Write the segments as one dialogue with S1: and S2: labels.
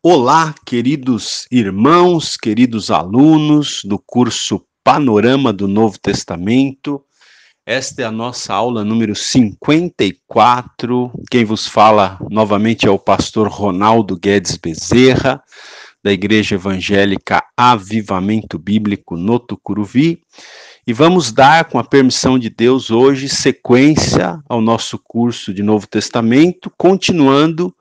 S1: Olá, queridos irmãos, queridos alunos do curso Panorama do Novo Testamento. Esta é a nossa aula número 54. Quem vos fala novamente é o pastor Ronaldo Guedes Bezerra, da Igreja Evangélica Avivamento Bíblico no Tucuruvi. E vamos dar, com a permissão de Deus, hoje sequência ao nosso curso de Novo Testamento, continuando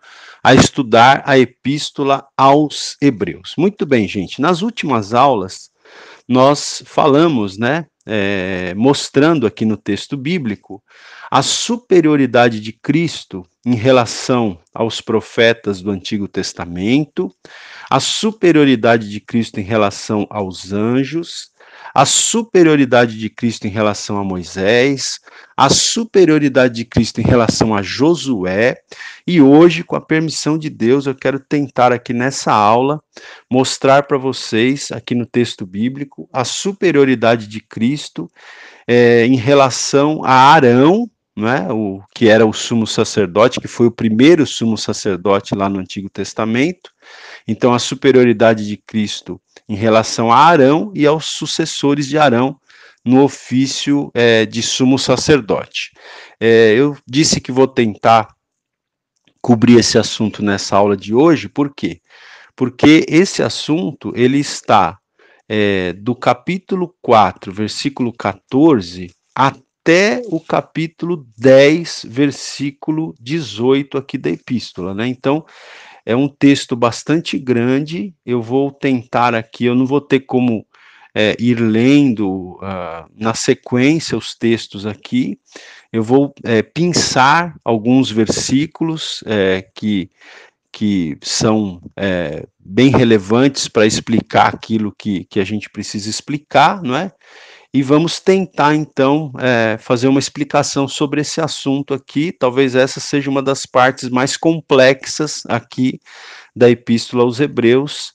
S1: a estudar a epístola aos Hebreus. Muito bem, gente. Nas últimas aulas, nós falamos, né, é, mostrando aqui no texto bíblico a superioridade de Cristo em relação aos profetas do Antigo Testamento, a superioridade de Cristo em relação aos anjos, a superioridade de Cristo em relação a Moisés, a superioridade de Cristo em relação a Josué, e hoje, com a permissão de Deus, eu quero tentar aqui nessa aula mostrar para vocês, aqui no texto bíblico, a superioridade de Cristo é, em relação a Arão, né, o que era o sumo sacerdote, que foi o primeiro sumo sacerdote lá no Antigo Testamento. Então, a superioridade de Cristo em relação a Arão e aos sucessores de Arão no ofício é, de sumo sacerdote. É, eu disse que vou tentar cobrir esse assunto nessa aula de hoje, por quê? Porque esse assunto ele está é, do capítulo 4, versículo 14, até o capítulo 10, versículo 18 aqui da epístola, né? Então, é um texto bastante grande. Eu vou tentar aqui, eu não vou ter como é, ir lendo uh, na sequência os textos aqui. Eu vou é, pensar alguns versículos é, que, que são é, bem relevantes para explicar aquilo que, que a gente precisa explicar, não é? E vamos tentar então é, fazer uma explicação sobre esse assunto aqui. Talvez essa seja uma das partes mais complexas aqui da Epístola aos Hebreus.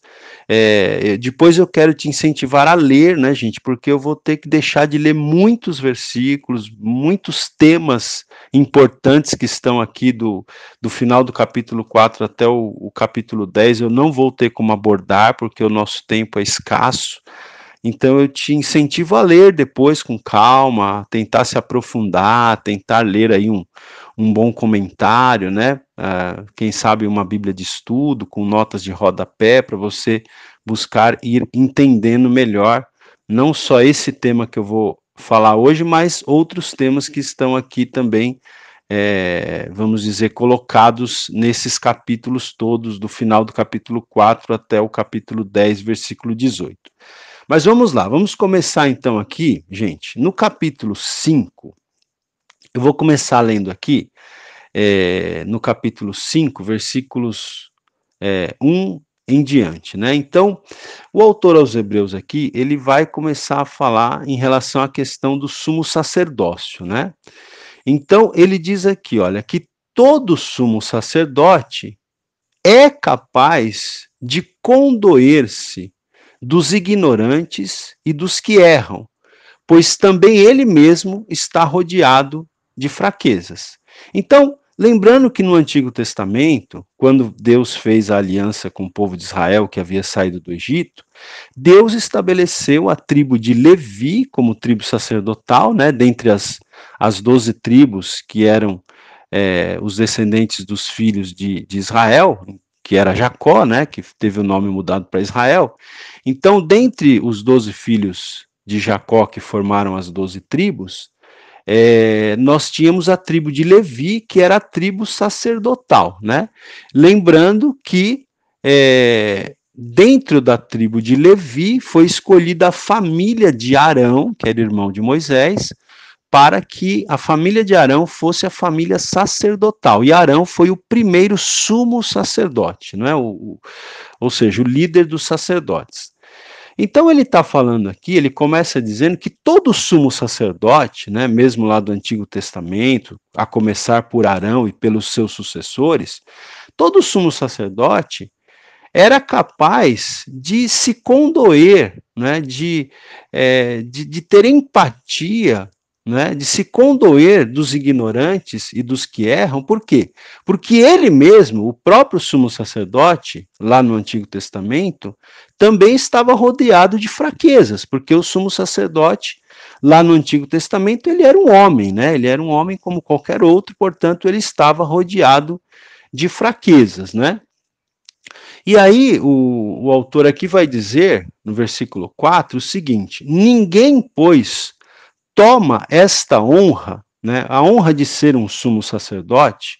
S1: É, depois eu quero te incentivar a ler, né, gente, porque eu vou ter que deixar de ler muitos versículos, muitos temas importantes que estão aqui do, do final do capítulo 4 até o, o capítulo 10. Eu não vou ter como abordar, porque o nosso tempo é escasso. Então eu te incentivo a ler depois com calma, tentar se aprofundar, tentar ler aí um, um bom comentário, né? Uh, quem sabe uma Bíblia de estudo com notas de rodapé para você buscar ir entendendo melhor não só esse tema que eu vou falar hoje, mas outros temas que estão aqui também, é, vamos dizer, colocados nesses capítulos todos, do final do capítulo 4 até o capítulo 10, versículo 18. Mas vamos lá, vamos começar então aqui, gente, no capítulo 5. Eu vou começar lendo aqui, é, no capítulo 5, versículos é, 1 em diante, né? Então, o autor aos Hebreus aqui, ele vai começar a falar em relação à questão do sumo sacerdócio, né? Então, ele diz aqui, olha, que todo sumo sacerdote é capaz de condoer-se dos ignorantes e dos que erram, pois também ele mesmo está rodeado de fraquezas. Então, lembrando que no Antigo Testamento, quando Deus fez a aliança com o povo de Israel que havia saído do Egito, Deus estabeleceu a tribo de Levi como tribo sacerdotal, né, dentre as, as doze tribos que eram é, os descendentes dos filhos de, de Israel, que era Jacó, né, que teve o nome mudado para Israel. Então, dentre os doze filhos de Jacó que formaram as doze tribos, é, nós tínhamos a tribo de Levi, que era a tribo sacerdotal, né? Lembrando que é, dentro da tribo de Levi foi escolhida a família de Arão, que era irmão de Moisés, para que a família de Arão fosse a família sacerdotal. E Arão foi o primeiro sumo sacerdote, não é? O, o ou seja, o líder dos sacerdotes. Então ele está falando aqui, ele começa dizendo que todo sumo sacerdote, né, mesmo lá do Antigo Testamento, a começar por Arão e pelos seus sucessores, todo sumo sacerdote era capaz de se condoer, né, de, é, de, de ter empatia né, de se condoer dos ignorantes e dos que erram, por quê? Porque ele mesmo, o próprio sumo sacerdote, lá no Antigo Testamento, também estava rodeado de fraquezas, porque o sumo sacerdote, lá no Antigo Testamento, ele era um homem, né? Ele era um homem como qualquer outro, portanto, ele estava rodeado de fraquezas, né? E aí, o, o autor aqui vai dizer, no versículo 4, o seguinte: Ninguém, pois, toma esta honra, né, a honra de ser um sumo sacerdote,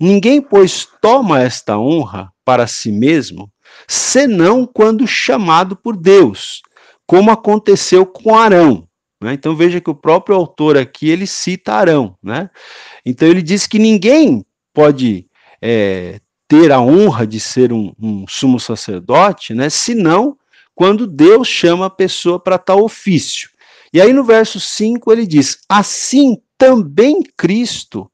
S1: ninguém, pois, toma esta honra para si mesmo, senão quando chamado por Deus, como aconteceu com Arão. Né? Então veja que o próprio autor aqui ele cita Arão, né? Então ele diz que ninguém pode é, ter a honra de ser um, um sumo sacerdote, né? Senão quando Deus chama a pessoa para tal ofício. E aí no verso 5 ele diz: Assim também Cristo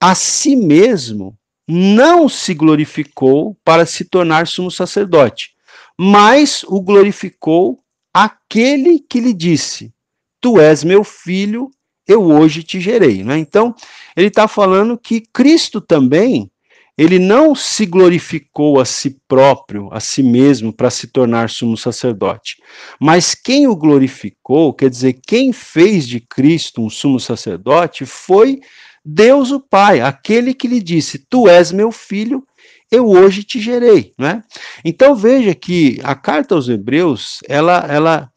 S1: a si mesmo não se glorificou para se tornar sumo sacerdote, mas o glorificou aquele que lhe disse: Tu és meu filho, eu hoje te gerei. Né? Então, ele está falando que Cristo também ele não se glorificou a si próprio, a si mesmo, para se tornar sumo sacerdote. Mas quem o glorificou, quer dizer, quem fez de Cristo um sumo sacerdote, foi Deus o Pai, aquele que lhe disse: Tu és meu filho, eu hoje te gerei. Né? Então veja que a carta aos Hebreus, ela, ela,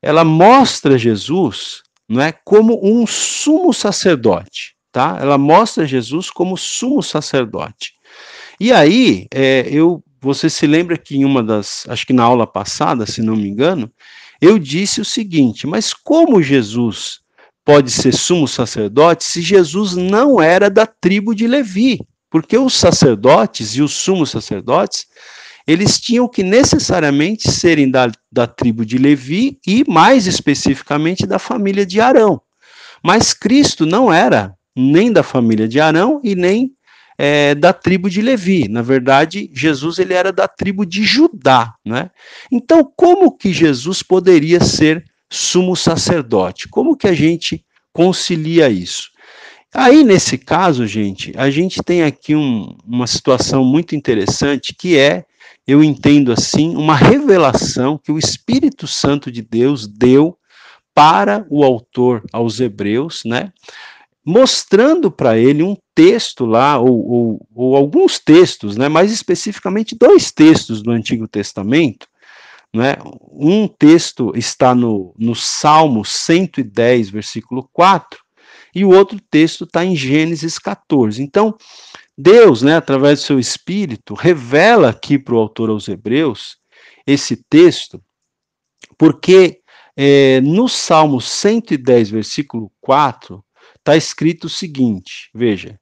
S1: ela mostra Jesus não é, como um sumo sacerdote. Tá? Ela mostra Jesus como sumo sacerdote. E aí, é, eu, você se lembra que em uma das, acho que na aula passada, se não me engano, eu disse o seguinte: mas como Jesus pode ser sumo sacerdote se Jesus não era da tribo de Levi? Porque os sacerdotes e os sumos sacerdotes, eles tinham que necessariamente serem da, da tribo de Levi e, mais especificamente, da família de Arão. Mas Cristo não era nem da família de Arão e nem é, da tribo de Levi. Na verdade, Jesus ele era da tribo de Judá, né? Então, como que Jesus poderia ser sumo sacerdote? Como que a gente concilia isso? Aí, nesse caso, gente, a gente tem aqui um, uma situação muito interessante que é, eu entendo assim, uma revelação que o Espírito Santo de Deus deu para o autor aos Hebreus, né? mostrando para ele um texto lá, ou, ou, ou, alguns textos, né, mais especificamente dois textos do Antigo Testamento. Né, um texto está no, no Salmo 110, versículo 4, e o outro texto está em Gênesis 14. Então, Deus, né, através do seu Espírito, revela aqui para o autor aos Hebreus esse texto, porque é, no Salmo 110, versículo 4, está escrito o seguinte: veja,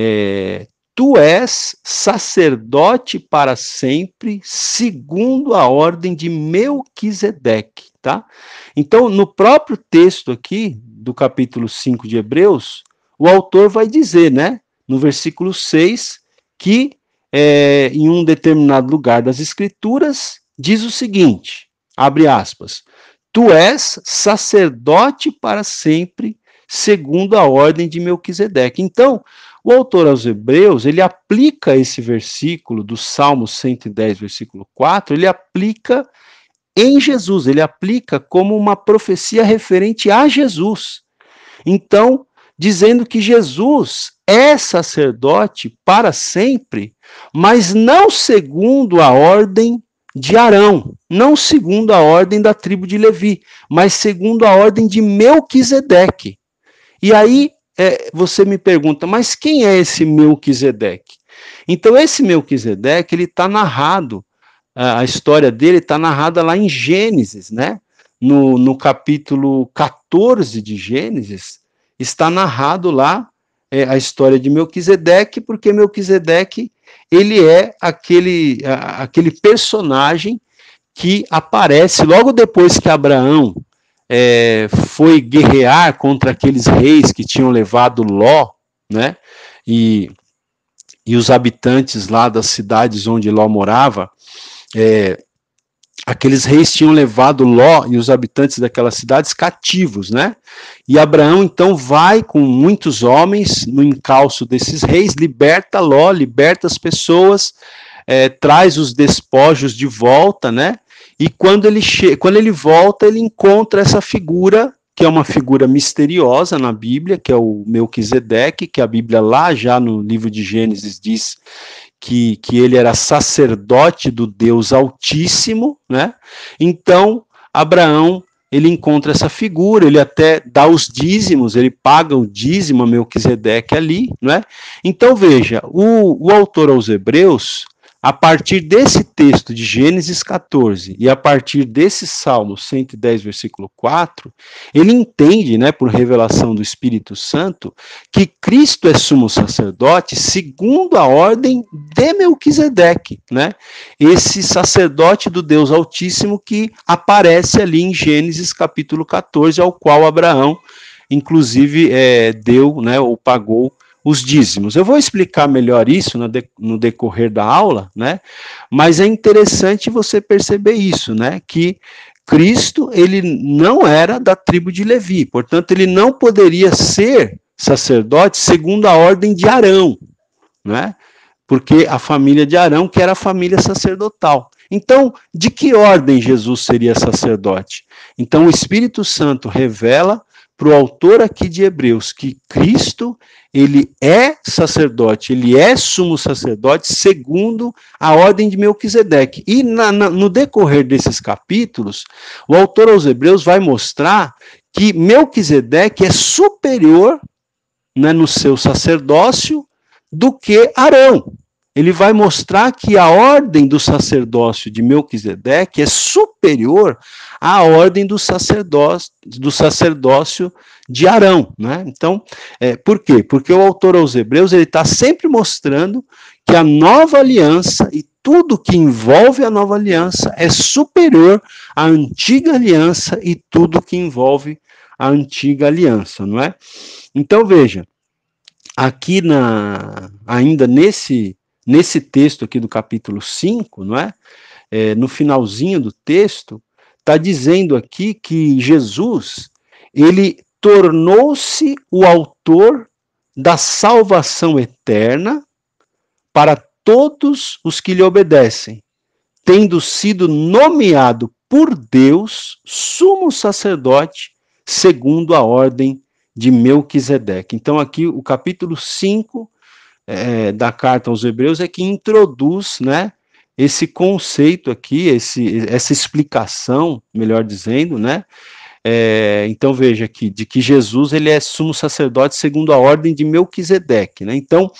S1: é, tu és sacerdote para sempre, segundo a ordem de Melquisedeque, tá? Então, no próprio texto aqui, do capítulo 5 de Hebreus, o autor vai dizer, né, no versículo 6, que é, em um determinado lugar das Escrituras, diz o seguinte: abre aspas, tu és sacerdote para sempre, segundo a ordem de Melquisedeque. Então, o autor aos Hebreus, ele aplica esse versículo do Salmo 110, versículo 4, ele aplica em Jesus, ele aplica como uma profecia referente a Jesus. Então, dizendo que Jesus é sacerdote para sempre, mas não segundo a ordem de Arão, não segundo a ordem da tribo de Levi, mas segundo a ordem de Melquisedeque. E aí é, você me pergunta, mas quem é esse Melquisedeque? Então, esse Melquisedeque, ele está narrado, a história dele está narrada lá em Gênesis, né? No, no capítulo 14 de Gênesis, está narrado lá é, a história de Melquisedeque, porque Melquisedeque, ele é aquele, a, aquele personagem que aparece logo depois que Abraão é, foi guerrear contra aqueles reis que tinham levado Ló, né? E, e os habitantes lá das cidades onde Ló morava, é, aqueles reis tinham levado Ló e os habitantes daquelas cidades cativos, né? E Abraão então vai com muitos homens no encalço desses reis, liberta Ló, liberta as pessoas, é, traz os despojos de volta, né? E quando ele, quando ele volta, ele encontra essa figura, que é uma figura misteriosa na Bíblia, que é o Melquisedeque, que a Bíblia lá já no livro de Gênesis diz que, que ele era sacerdote do Deus Altíssimo, né? Então, Abraão, ele encontra essa figura, ele até dá os dízimos, ele paga o dízimo a Melquisedeque ali, né? Então, veja, o, o autor aos Hebreus, a partir desse texto de Gênesis 14 e a partir desse Salmo 110, versículo 4, ele entende, né, por revelação do Espírito Santo, que Cristo é sumo sacerdote segundo a ordem de Melquisedeque, né? Esse sacerdote do Deus Altíssimo que aparece ali em Gênesis capítulo 14, ao qual Abraão, inclusive, é, deu, né, ou pagou os dízimos. Eu vou explicar melhor isso no, de, no decorrer da aula, né? Mas é interessante você perceber isso, né? Que Cristo, ele não era da tribo de Levi, portanto, ele não poderia ser sacerdote segundo a ordem de Arão, né? Porque a família de Arão, que era a família sacerdotal. Então, de que ordem Jesus seria sacerdote? Então, o Espírito Santo revela para o autor aqui de Hebreus que Cristo, ele é sacerdote, ele é sumo sacerdote segundo a ordem de Melquisedeque. E na, na, no decorrer desses capítulos, o autor aos Hebreus vai mostrar que Melquisedeque é superior né, no seu sacerdócio do que Arão ele vai mostrar que a ordem do sacerdócio de Melquisedeque é superior à ordem do sacerdócio, do sacerdócio de Arão. Né? Então, é, por quê? Porque o autor aos Hebreus ele está sempre mostrando que a nova aliança e tudo que envolve a nova aliança é superior à antiga aliança e tudo que envolve a antiga aliança, não é? Então veja, aqui na ainda nesse nesse texto aqui do capítulo 5, não é? é no finalzinho do texto, está dizendo aqui que Jesus, ele tornou-se o autor da salvação eterna para todos os que lhe obedecem, tendo sido nomeado por Deus sumo sacerdote segundo a ordem de Melquisedeque. Então aqui o capítulo 5 é, da carta aos Hebreus é que introduz, né, esse conceito aqui, esse, essa explicação, melhor dizendo, né, é, então veja aqui, de que Jesus ele é sumo sacerdote segundo a ordem de Melquisedeque, né, então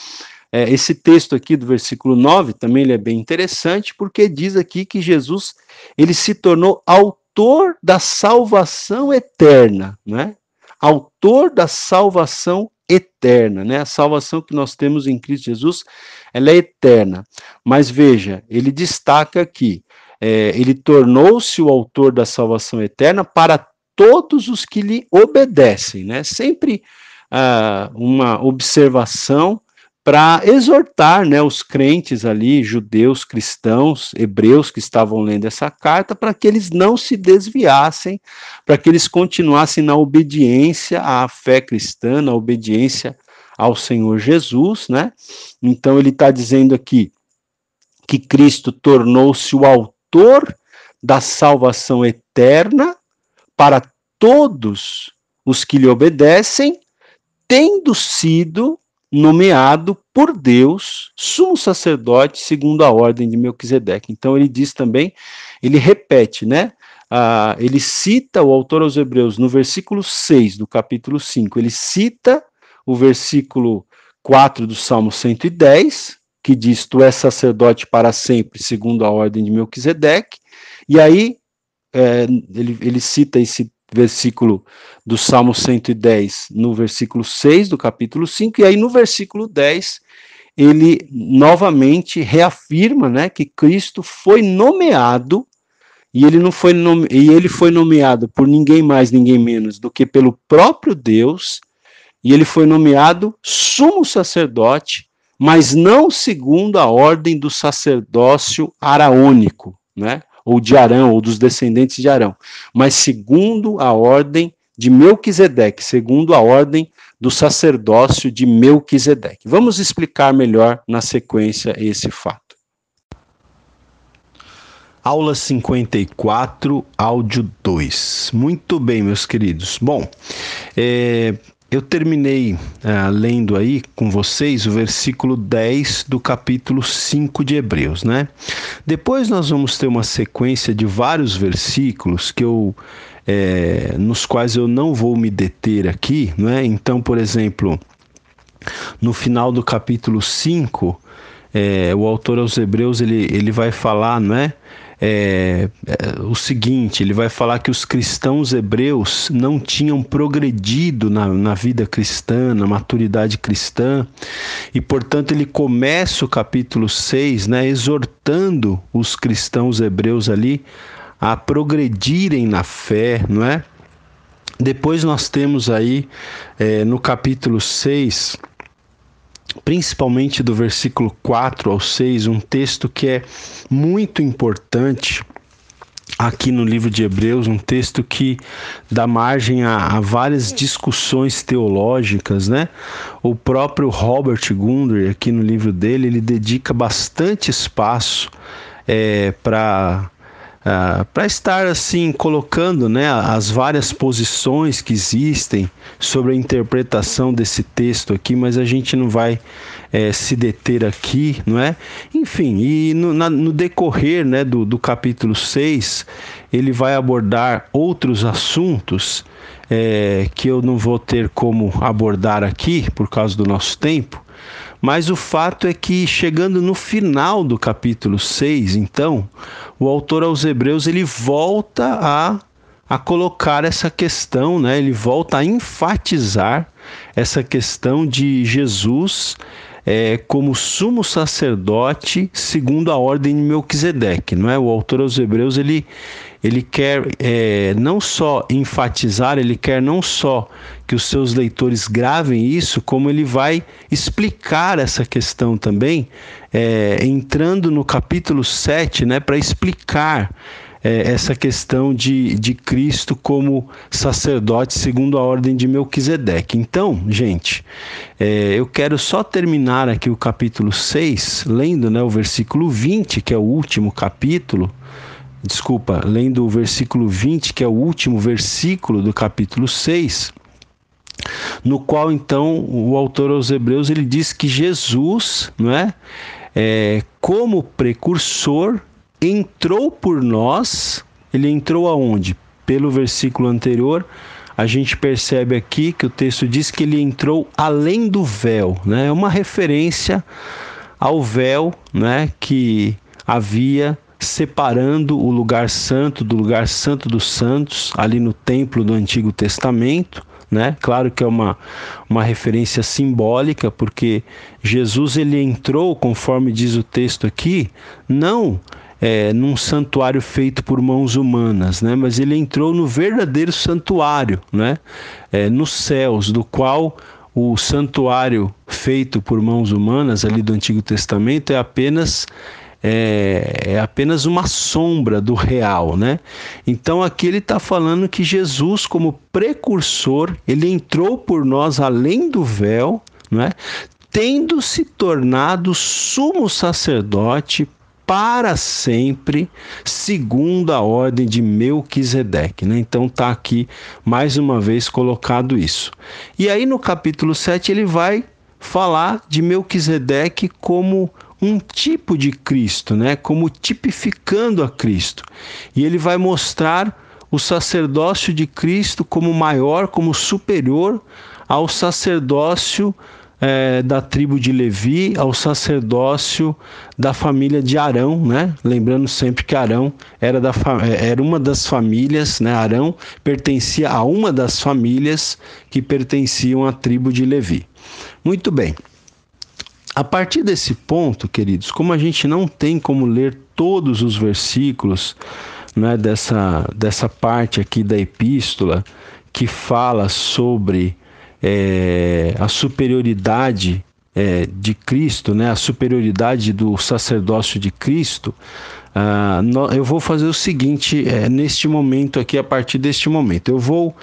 S1: é, esse texto aqui do versículo 9 também ele é bem interessante, porque diz aqui que Jesus ele se tornou autor da salvação eterna, né, autor da salvação eterna, né? A salvação que nós temos em Cristo Jesus, ela é eterna. Mas veja, ele destaca aqui, é, ele tornou-se o autor da salvação eterna para todos os que lhe obedecem, né? Sempre ah, uma observação para exortar né, os crentes ali, judeus, cristãos, hebreus que estavam lendo essa carta, para que eles não se desviassem, para que eles continuassem na obediência à fé cristã, na obediência ao Senhor Jesus, né? Então ele está dizendo aqui que Cristo tornou-se o autor da salvação eterna para todos os que lhe obedecem, tendo sido nomeado por Deus sumo sacerdote segundo a ordem de Melquisedeque. Então ele diz também, ele repete, né? Ah, ele cita o autor aos Hebreus no versículo 6 do capítulo 5, ele cita o versículo 4 do Salmo 110, que diz: Tu és sacerdote para sempre, segundo a ordem de Melquisedeque, e aí é, ele, ele cita esse versículo do Salmo 110, no versículo 6 do capítulo 5, e aí no versículo 10, ele novamente reafirma, né, que Cristo foi nomeado e ele não foi nome... e ele foi nomeado por ninguém mais, ninguém menos do que pelo próprio Deus, e ele foi nomeado sumo sacerdote, mas não segundo a ordem do sacerdócio araônico, né? Ou de Arão, ou dos descendentes de Arão, mas segundo a ordem de Melquisedeque, segundo a ordem do sacerdócio de Melquisedeque. Vamos explicar melhor na sequência esse fato. Aula 54, áudio 2. Muito bem, meus queridos. Bom, é, eu terminei uh, lendo aí com vocês o versículo 10 do capítulo 5 de Hebreus, né? Depois nós vamos ter uma sequência de vários versículos que eu é, nos quais eu não vou me deter aqui, né? Então, por exemplo, no final do capítulo 5, é, o autor aos Hebreus ele, ele vai falar, não é? é, o seguinte: ele vai falar que os cristãos hebreus não tinham progredido na, na vida cristã, na maturidade cristã, e portanto ele começa o capítulo 6 né, exortando os cristãos hebreus ali a progredirem na fé, não é? Depois nós temos aí é, no capítulo 6 principalmente do versículo 4 ao 6, um texto que é muito importante aqui no livro de Hebreus, um texto que dá margem a, a, várias discussões teológicas, né? O próprio Robert Gundry, aqui no livro dele, ele dedica bastante espaço é, para Uh, para estar assim colocando né, as várias posições que existem sobre a interpretação desse texto aqui, mas a gente não vai é, se deter aqui, não é? Enfim, e no, na, no decorrer né, do, do capítulo 6, ele vai abordar outros assuntos é, que eu não vou ter como abordar aqui por causa do nosso tempo, mas o fato é que chegando no final do capítulo 6, então, o autor aos Hebreus ele volta a, a colocar essa questão, né? ele volta a enfatizar essa questão de Jesus é, como sumo sacerdote segundo a ordem de Melquisedeque, não é? O autor aos Hebreus ele ele quer é, não só enfatizar, ele quer não só que os seus leitores gravem isso, como ele vai explicar essa questão também, é, entrando no capítulo 7, né, para explicar é, essa questão de, de Cristo como sacerdote segundo a ordem de Melquisedeque. Então, gente, é, eu quero só terminar aqui o capítulo 6, lendo né, o versículo 20, que é o último capítulo desculpa, lendo o versículo 20, que é o último versículo do capítulo 6, no qual então o autor aos Hebreus ele diz que Jesus, não é, é como precursor entrou por nós, ele entrou aonde? Pelo versículo anterior, a gente percebe aqui que o texto diz que ele entrou além do véu, né? É uma referência ao véu, né, que havia separando o lugar santo do lugar santo dos santos, ali no templo do Antigo Testamento. Né? Claro que é uma, uma referência simbólica, porque Jesus ele entrou, conforme diz o texto aqui, não é, num santuário feito por mãos humanas, né? mas ele entrou no verdadeiro santuário, né? É, nos céus, do qual o santuário feito por mãos humanas ali do Antigo Testamento é apenas é, é apenas uma sombra do real, né? Então aqui ele está falando que Jesus, como precursor, ele entrou por nós além do véu, né? Tendo se tornado sumo sacerdote para sempre, segundo a ordem de Melquisedeque. Né? Então está aqui mais uma vez colocado isso. E aí no capítulo 7 ele vai falar de Melquisedeque como um tipo de Cristo, né? Como tipificando a Cristo. E ele vai mostrar o sacerdócio de Cristo como maior, como superior ao sacerdócio é, da tribo de Levi, ao sacerdócio da família de Arão, né? Lembrando sempre que Arão era, da, é, era uma das famílias, né? Arão pertencia a uma das famílias que pertenciam à tribo de Levi. Muito bem. A partir desse ponto, queridos, como a gente não tem como ler todos os versículos né, dessa, dessa parte aqui da epístola que fala sobre é, a superioridade é, de Cristo, né, a superioridade do sacerdócio de Cristo, uh, no, eu vou fazer o seguinte é, neste momento aqui, a partir deste momento. Eu vou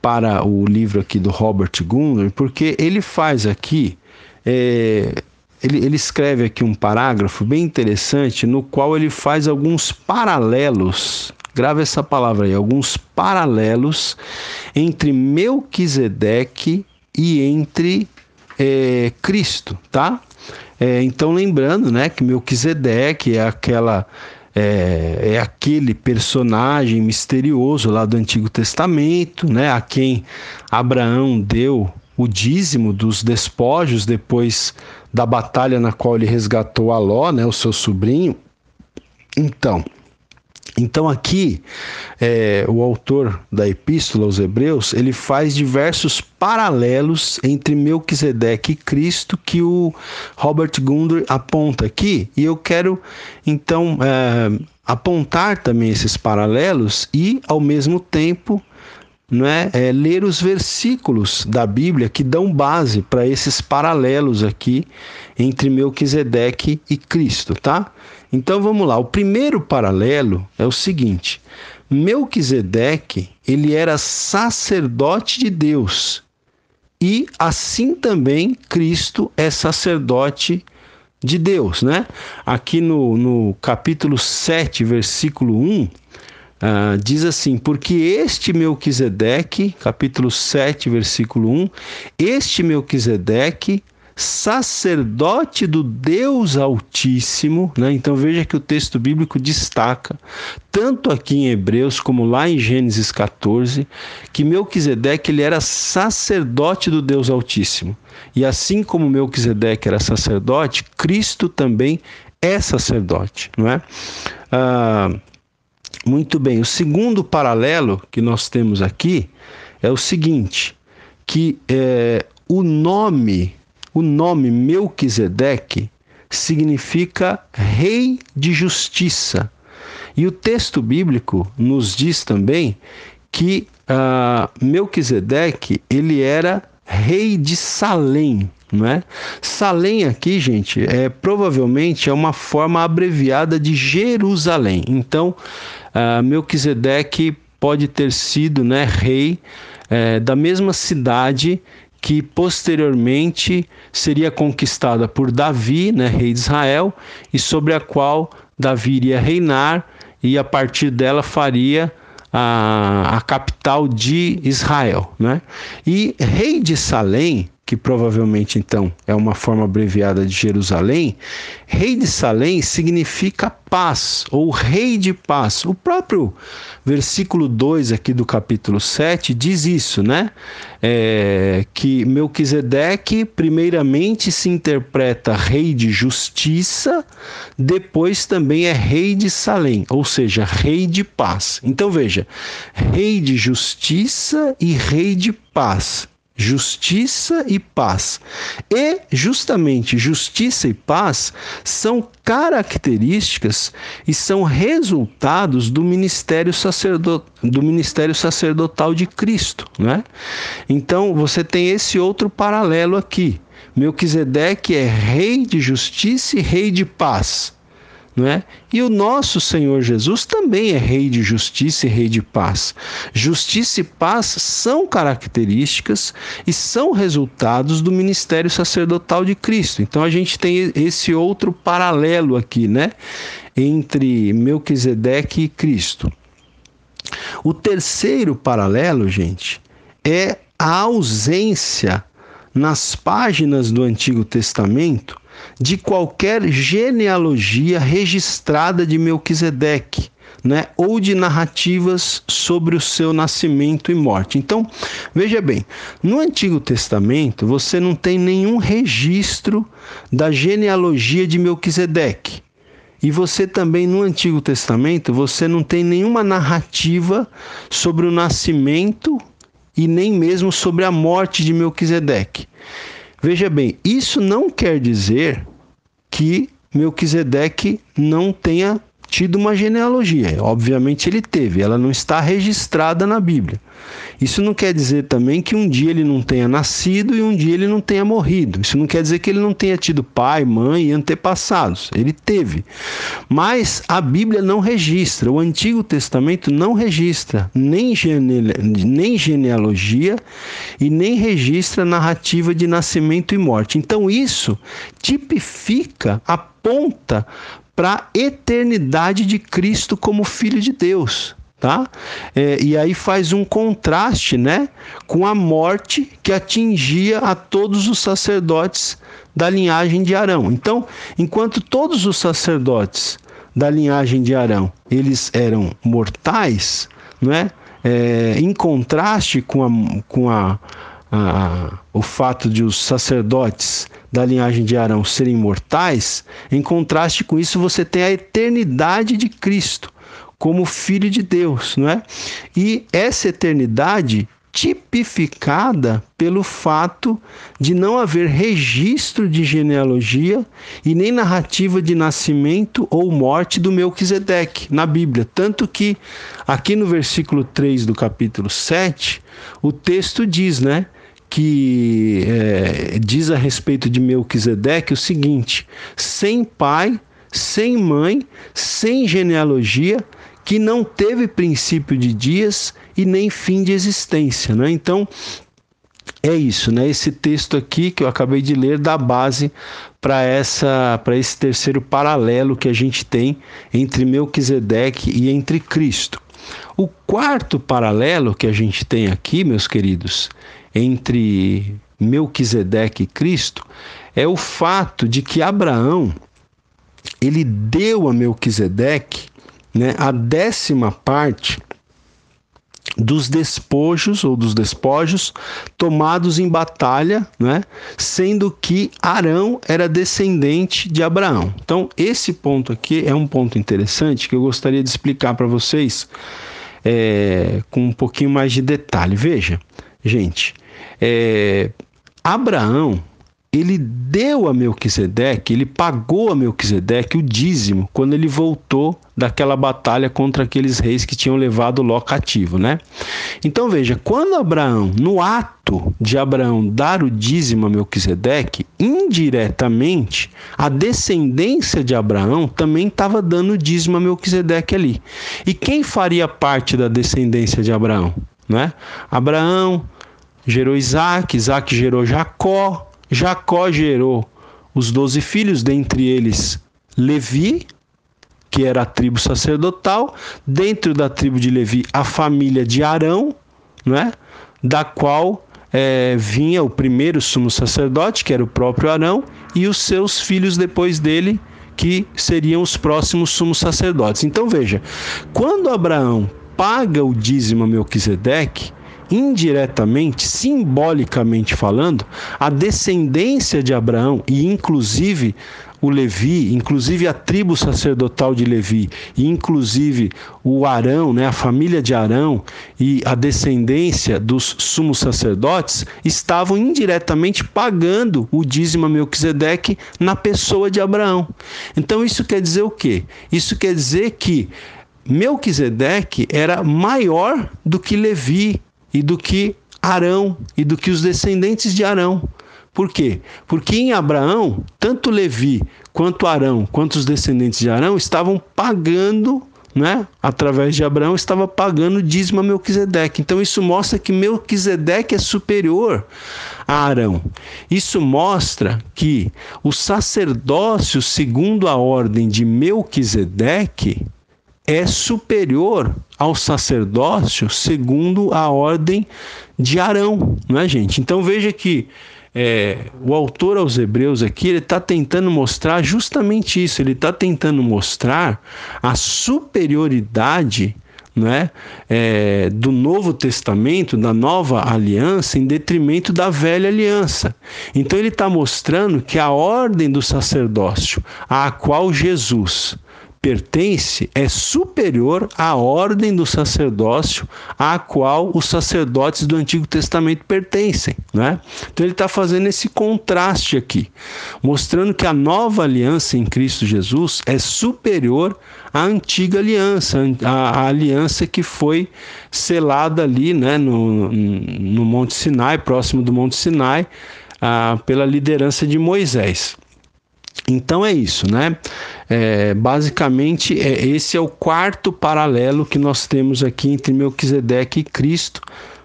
S1: para o livro aqui do Robert Gundry, porque ele faz aqui. É, ele, ele escreve aqui um parágrafo bem interessante no qual ele faz alguns paralelos grave essa palavra aí, alguns paralelos entre Melquisedeque e entre é, Cristo, tá? É, então lembrando, né, que Melquisedeque é aquela é, é, aquele personagem misterioso lá do Antigo Testamento, né, a quem Abraão deu o dízimo dos despojos depois da batalha na qual ele resgatou Aló, né, o seu sobrinho. Então, então aqui é, o autor da Epístola aos Hebreus ele faz diversos paralelos entre Melquisedeque e Cristo que o Robert Gundry aponta aqui e eu quero então é, apontar também esses paralelos e ao mesmo tempo é, é, ler os versículos da Bíblia que dão base para esses paralelos aqui entre Melquisedeque e Cristo, tá? Então vamos lá. O primeiro paralelo é o seguinte: Melquisedeque ele era sacerdote de Deus e assim também Cristo é sacerdote de Deus, né? Aqui no, no capítulo 7, versículo 1, Uh, diz assim: Porque este Melquisedeque, capítulo 7, versículo 1, este Melquisedeque, sacerdote do Deus Altíssimo, né? Então veja que o texto bíblico destaca, tanto aqui em Hebreus como lá em Gênesis 14, que Melquisedeque ele era sacerdote do Deus Altíssimo. E assim como Melquisedeque era sacerdote, Cristo também é sacerdote, não é? Ah, muito bem, o segundo paralelo que nós temos aqui é o seguinte: que é, o nome, o nome Melquisedeque significa rei de justiça. E o texto bíblico nos diz também que uh, Melquisedeque ele era rei de Salém, não é? Salém aqui, gente, é provavelmente é uma forma abreviada de Jerusalém. Então, uh, Melquisedeque pode ter sido né, rei é, da mesma cidade que posteriormente seria conquistada por Davi, né, rei de Israel, e sobre a qual Davi iria reinar e a partir dela faria a, a capital de Israel. Né? E rei de Salém que provavelmente então é uma forma abreviada de Jerusalém, rei de Salém significa paz ou rei de paz. O próprio versículo 2 aqui do capítulo 7 diz isso, né? É, que Melquisedeque primeiramente se interpreta rei de justiça, depois também é rei de Salém, ou seja, rei de paz. Então veja, rei de justiça e rei de paz justiça e paz. E justamente justiça e paz são características e são resultados do ministério, sacerdot, do ministério sacerdotal de Cristo, né? Então você tem esse outro paralelo aqui. Melquisedeque é rei de justiça e rei de paz não é? E o nosso Senhor Jesus também é rei de justiça e rei de paz. Justiça e paz são características e são resultados do ministério sacerdotal de Cristo. Então a gente tem esse outro paralelo aqui, né, entre Melquisedeque e Cristo. O terceiro paralelo, gente, é a ausência nas páginas do Antigo Testamento de qualquer genealogia registrada de Melquisedeque, né, ou de narrativas sobre o seu nascimento e morte. Então, veja bem, no Antigo Testamento você não tem nenhum registro da genealogia de Melquisedeque. E você também no Antigo Testamento você não tem nenhuma narrativa sobre o nascimento e nem mesmo sobre a morte de Melquisedeque. Veja bem, isso não quer dizer que Melquisedeque não tenha tido uma genealogia. Obviamente ele teve, ela não está registrada na Bíblia. Isso não quer dizer também que um dia ele não tenha nascido e um dia ele não tenha morrido. Isso não quer dizer que ele não tenha tido pai, mãe e antepassados. Ele teve. Mas a Bíblia não registra, o Antigo Testamento não registra nem, gene... nem genealogia e nem registra narrativa de nascimento e morte. Então isso tipifica, aponta para a eternidade de Cristo como Filho de Deus tá? É, e aí faz um contraste, né, com a morte que atingia a todos os sacerdotes da linhagem de Arão. Então, enquanto todos os sacerdotes da linhagem de Arão eles eram mortais, não é? é em contraste com, a, com a, a, o fato de os sacerdotes da linhagem de Arão serem mortais, em contraste com isso você tem a eternidade de Cristo como filho de Deus, não é? E essa eternidade tipificada pelo fato de não haver registro de genealogia e nem narrativa de nascimento ou morte do Melquisedeque na Bíblia. Tanto que aqui no versículo 3 do capítulo 7, o texto diz, né? Que é, diz a respeito de Melquisedeque o seguinte: sem pai, sem mãe, sem genealogia, que não teve princípio de dias e nem fim de existência, né? Então, é isso, né? Esse texto aqui que eu acabei de ler dá base para essa para esse terceiro paralelo que a gente tem entre Melquisedeque e entre Cristo. O quarto paralelo que a gente tem aqui, meus queridos, entre Melquisedeque e Cristo é o fato de que Abraão ele deu a Melquisedeque né, a décima parte dos despojos ou dos despojos tomados em batalha, né? sendo que Arão era descendente de Abraão. Então, esse ponto aqui é um ponto interessante que eu gostaria de explicar para vocês é, com um pouquinho mais de detalhe. Veja, gente, é, Abraão ele deu a Melquisedeque, ele pagou a Melquisedeque o dízimo quando ele voltou daquela batalha contra aqueles reis que tinham levado Ló cativo, né? Então veja, quando Abraão, no ato de Abraão dar o dízimo a Melquisedeque, indiretamente, a descendência de Abraão também estava dando o dízimo a Melquisedeque ali. E quem faria parte da descendência de Abraão, né? Abraão gerou Isaac, Isaac gerou Jacó, Jacó gerou os doze filhos, dentre eles Levi, que era a tribo sacerdotal, dentro da tribo de Levi, a família de Arão, né? da qual é, vinha o primeiro sumo sacerdote, que era o próprio Arão, e os seus filhos depois dele, que seriam os próximos sumos sacerdotes. Então veja, quando Abraão paga o dízimo a Melquisedeque, indiretamente, simbolicamente falando, a descendência de Abraão e inclusive o Levi, inclusive a tribo sacerdotal de Levi, e inclusive o Arão, né, a família de Arão e a descendência dos sumos sacerdotes estavam indiretamente pagando o dízimo a Melquisedeque na pessoa de Abraão. Então isso quer dizer o quê? Isso quer dizer que Melquisedeque era maior do que Levi, e do que Arão e do que os descendentes de Arão. Por quê? Porque em Abraão, tanto Levi quanto Arão, quanto os descendentes de Arão estavam pagando, né? Através de Abraão estava pagando dízimo a Melquisedeque. Então isso mostra que Melquisedeque é superior a Arão. Isso mostra que o sacerdócio segundo a ordem de Melquisedeque é superior ao sacerdócio segundo a ordem de Arão, não é, gente? Então veja que é, o autor aos Hebreus aqui ele está tentando mostrar justamente isso. Ele está tentando mostrar a superioridade não é, é, do Novo Testamento, da Nova Aliança, em detrimento da Velha Aliança. Então ele está mostrando que a ordem do sacerdócio, a qual Jesus pertence é superior à ordem do sacerdócio à qual os sacerdotes do Antigo Testamento pertencem. Né? Então ele está fazendo esse contraste aqui, mostrando que a nova aliança em Cristo Jesus é superior à antiga aliança, a, a aliança que foi selada ali né, no, no Monte Sinai, próximo do Monte Sinai, ah, pela liderança de Moisés. Então é isso, né? É, basicamente, é, esse é o quarto paralelo que nós temos aqui entre Melquisedeque e Cristo,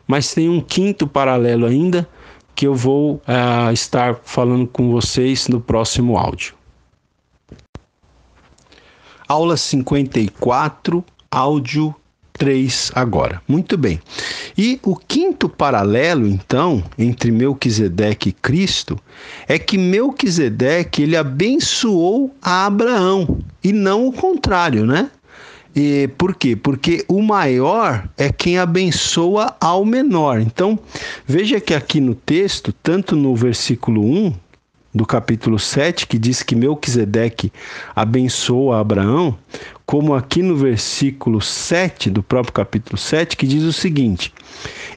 S1: mas tem um quinto paralelo ainda que eu vou uh, estar falando com vocês no próximo áudio. Aula 54, áudio 3 agora. Muito bem. E o quinto paralelo, então, entre Melquisedeque e Cristo, é que Melquisedeque ele abençoou a Abraão e não o contrário, né? E por quê? Porque o maior é quem abençoa ao menor. Então, veja que aqui no texto, tanto no versículo 1 do capítulo 7, que diz que Melquisedeque abençoa Abraão, como aqui no versículo 7 do próprio capítulo 7, que diz o seguinte: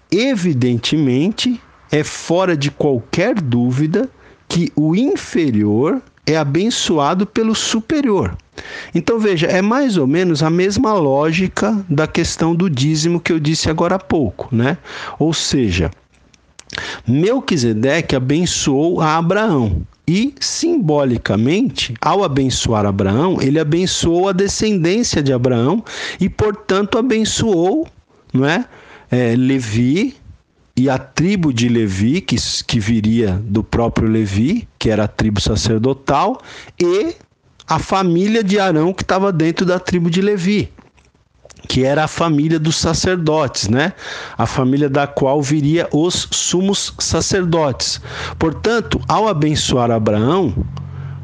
S1: Evidentemente, é fora de qualquer dúvida que o inferior é abençoado pelo superior. Então veja, é mais ou menos a mesma lógica da questão do dízimo que eu disse agora há pouco, né? Ou seja, Melquisedeque abençoou a Abraão. E simbolicamente, ao abençoar Abraão, ele abençoou a descendência de Abraão e, portanto, abençoou não é, é Levi e a tribo de Levi, que, que viria do próprio Levi, que era a tribo sacerdotal, e a família de Arão, que estava dentro da tribo de Levi que era a família dos sacerdotes, né? A família da qual viria os sumos sacerdotes. Portanto, ao abençoar Abraão,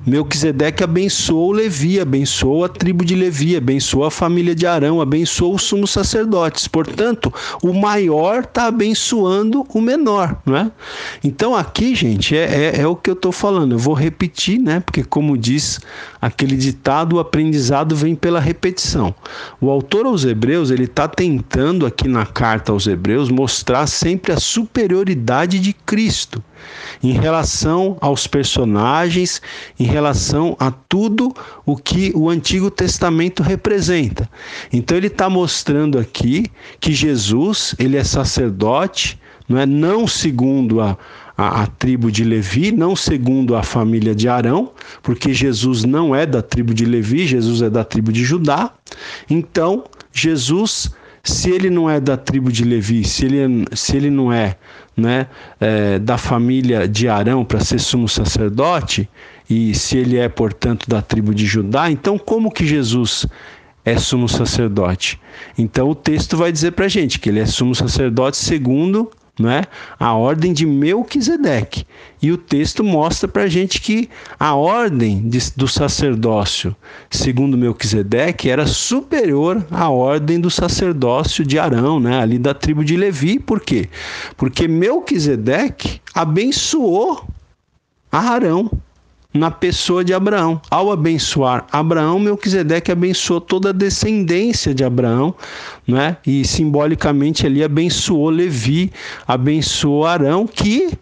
S1: Melquisedeque abençoou Levi, abençoou a tribo de Levi, abençoou a família de Arão, abençoou os sumos sacerdotes. Portanto, o maior está abençoando o menor, não é? Então aqui, gente, é, é, é o que eu estou falando. Eu vou repetir, né? Porque como diz aquele ditado, o aprendizado vem pela repetição. O autor aos Hebreus ele está tentando aqui na carta aos Hebreus mostrar sempre a superioridade de Cristo em relação aos personagens, em relação a tudo o que o Antigo Testamento representa. Então ele está mostrando aqui que Jesus ele é sacerdote, não é não segundo a, a, a, tribo de Levi, não segundo a família de Arão, porque Jesus não é da tribo de Levi, Jesus é da tribo de Judá. Então, Jesus, se ele não é da tribo de Levi, se ele, se ele não é né, é, da família de Arão para ser sumo sacerdote, e se ele é, portanto, da tribo de Judá, então como que Jesus é sumo sacerdote? Então o texto vai dizer para gente que ele é sumo sacerdote segundo né, a ordem de Melquisedeque. E o texto mostra para a gente que a ordem de, do sacerdócio, segundo Melquisedeque, era superior à ordem do sacerdócio de Arão, né, ali da tribo de Levi. Por quê? Porque Melquisedeque abençoou Arão na pessoa de Abraão. Ao abençoar Abraão, Melquisedeque abençoou toda a descendência de Abraão, né? E simbolicamente ali abençoou Levi, abençoou Arão, que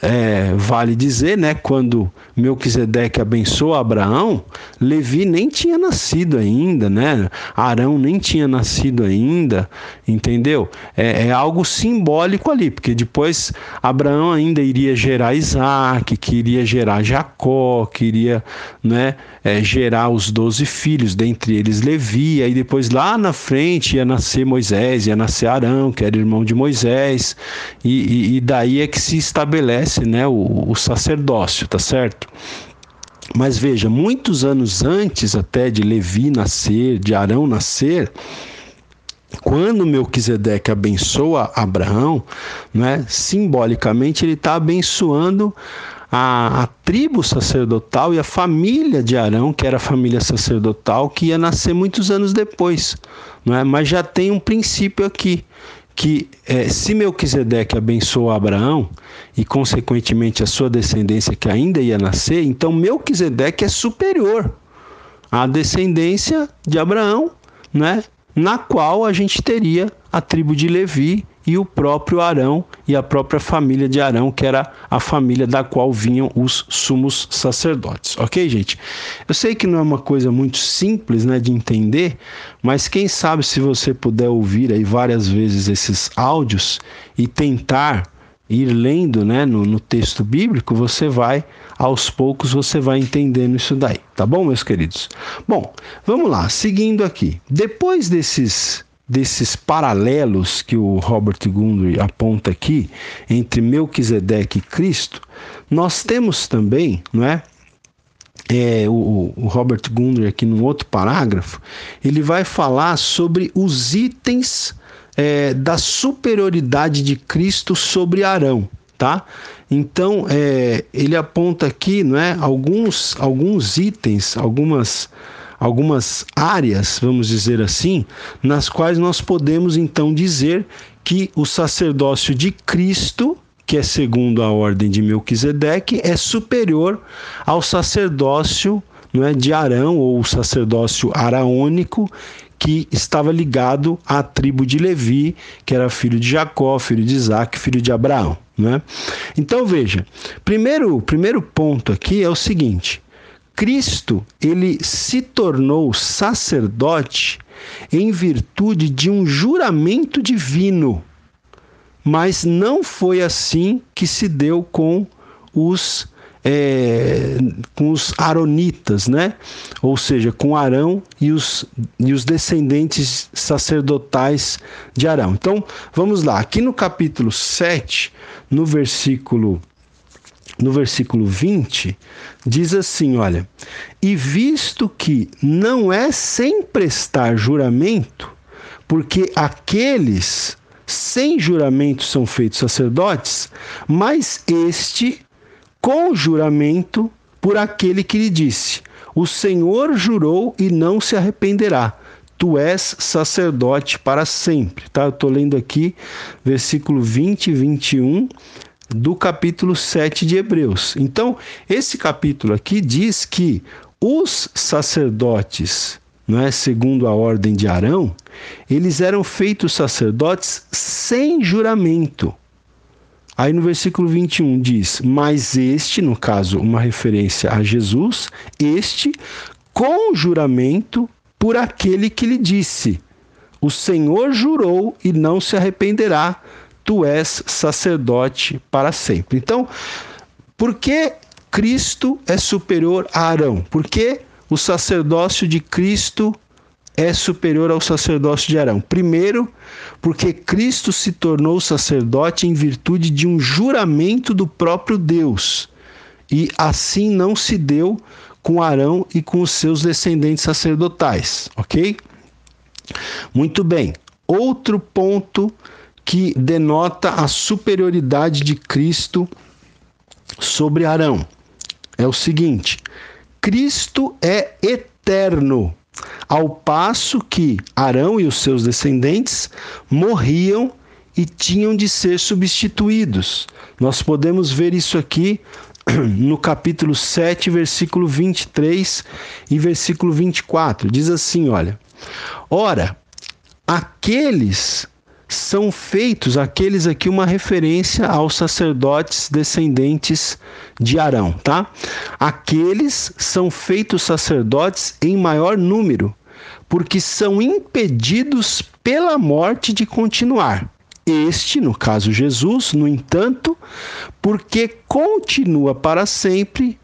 S1: é, vale dizer, né, quando Melquisedeque abençoou Abraão, Levi nem tinha nascido ainda, né? Arão nem tinha nascido ainda, entendeu? É, é, algo simbólico ali, porque depois Abraão ainda iria gerar Isaac, que iria gerar Jacó, que iria né, é, gerar os doze filhos, dentre eles Levi, aí depois lá na frente ia nascer Moisés, ia nascer Arão, que era irmão de Moisés, e, e, e daí é que se estabelece né, o, o sacerdócio, tá certo? Mas veja, muitos anos antes até de Levi nascer, de Arão nascer, quando Melquisedeque abençoa Abraão, né, simbolicamente ele está abençoando a, a, tribo sacerdotal e a família de Arão, que era a família sacerdotal, que ia nascer muitos anos depois. Não é? Mas já tem um princípio aqui, que é, se Melquisedeque abençoou Abraão e, consequentemente, a sua descendência que ainda ia nascer, então Melquisedeque é superior a descendência de Abraão, né? Na qual a gente teria a tribo de Levi e o próprio Arão e a própria família de Arão, que era a família da qual vinham os sumos sacerdotes. Ok, gente? Eu sei que não é uma coisa muito simples né, de entender, mas quem sabe se você puder ouvir aí várias vezes esses áudios e tentar ir lendo né, no, no texto bíblico, você vai, aos poucos, você vai entendendo isso daí. Tá bom, meus queridos? Bom, vamos lá, seguindo aqui. Depois desses desses paralelos que o Robert Gundry aponta aqui entre Melquisedeque e Cristo, nós temos também, não é? É, o, o Robert Gundry aqui num outro parágrafo, ele vai falar sobre os itens é, da superioridade de Cristo sobre Arão, tá? Então é, ele aponta aqui, não é, alguns alguns itens, algumas algumas áreas, vamos dizer assim, nas quais nós podemos então dizer que o sacerdócio de Cristo, que é segundo a ordem de Melquisedeque, é superior ao sacerdócio não é, de Arão ou o sacerdócio araônico que estava ligado à tribo de Levi, que era filho de Jacó, filho de Isaac, filho de Abraão. Né? Então veja, primeiro, primeiro ponto aqui é o seguinte: Cristo, ele se tornou sacerdote em virtude de um juramento divino. Mas não foi assim que se deu com os é, com os aronitas, né? Ou seja, com Arão e os, e os descendentes sacerdotais de Arão. Então, vamos lá. Aqui no capítulo 7, no versículo no versículo 20, diz assim: olha, e visto que não é sem prestar juramento, porque aqueles sem juramento são feitos sacerdotes, mas este com juramento por aquele que lhe disse: O Senhor jurou e não se arrependerá. Tu és sacerdote para sempre. Tá? Eu estou lendo aqui versículo 20 e 21 do capítulo 7 de Hebreus. Então, esse capítulo aqui diz que os sacerdotes, não é, segundo a ordem de Arão, eles eram feitos sacerdotes sem juramento. Aí no versículo 21 diz: Mas este, no caso, uma referência a Jesus, este com juramento por aquele que lhe disse: O Senhor jurou e não se arrependerá tu és sacerdote para sempre. Então, por que Cristo é superior a Arão? Por que o sacerdócio de Cristo é superior ao sacerdócio de Arão? Primeiro, porque Cristo se tornou sacerdote em virtude de um juramento do próprio Deus. E assim não se deu com Arão e com os seus descendentes sacerdotais, ok? Muito bem. Outro ponto que denota a superioridade de Cristo sobre Arão. É o seguinte: Cristo é eterno, ao passo que Arão e os seus descendentes morriam e tinham de ser substituídos. Nós podemos ver isso aqui no capítulo 7, versículo 23 e versículo 24. Diz assim: olha, ora, aqueles são feitos aqueles aqui uma referência aos sacerdotes descendentes de Arão, tá? Aqueles são feitos sacerdotes em maior número, porque são impedidos pela morte de continuar. Este, no caso Jesus, no entanto, porque continua para sempre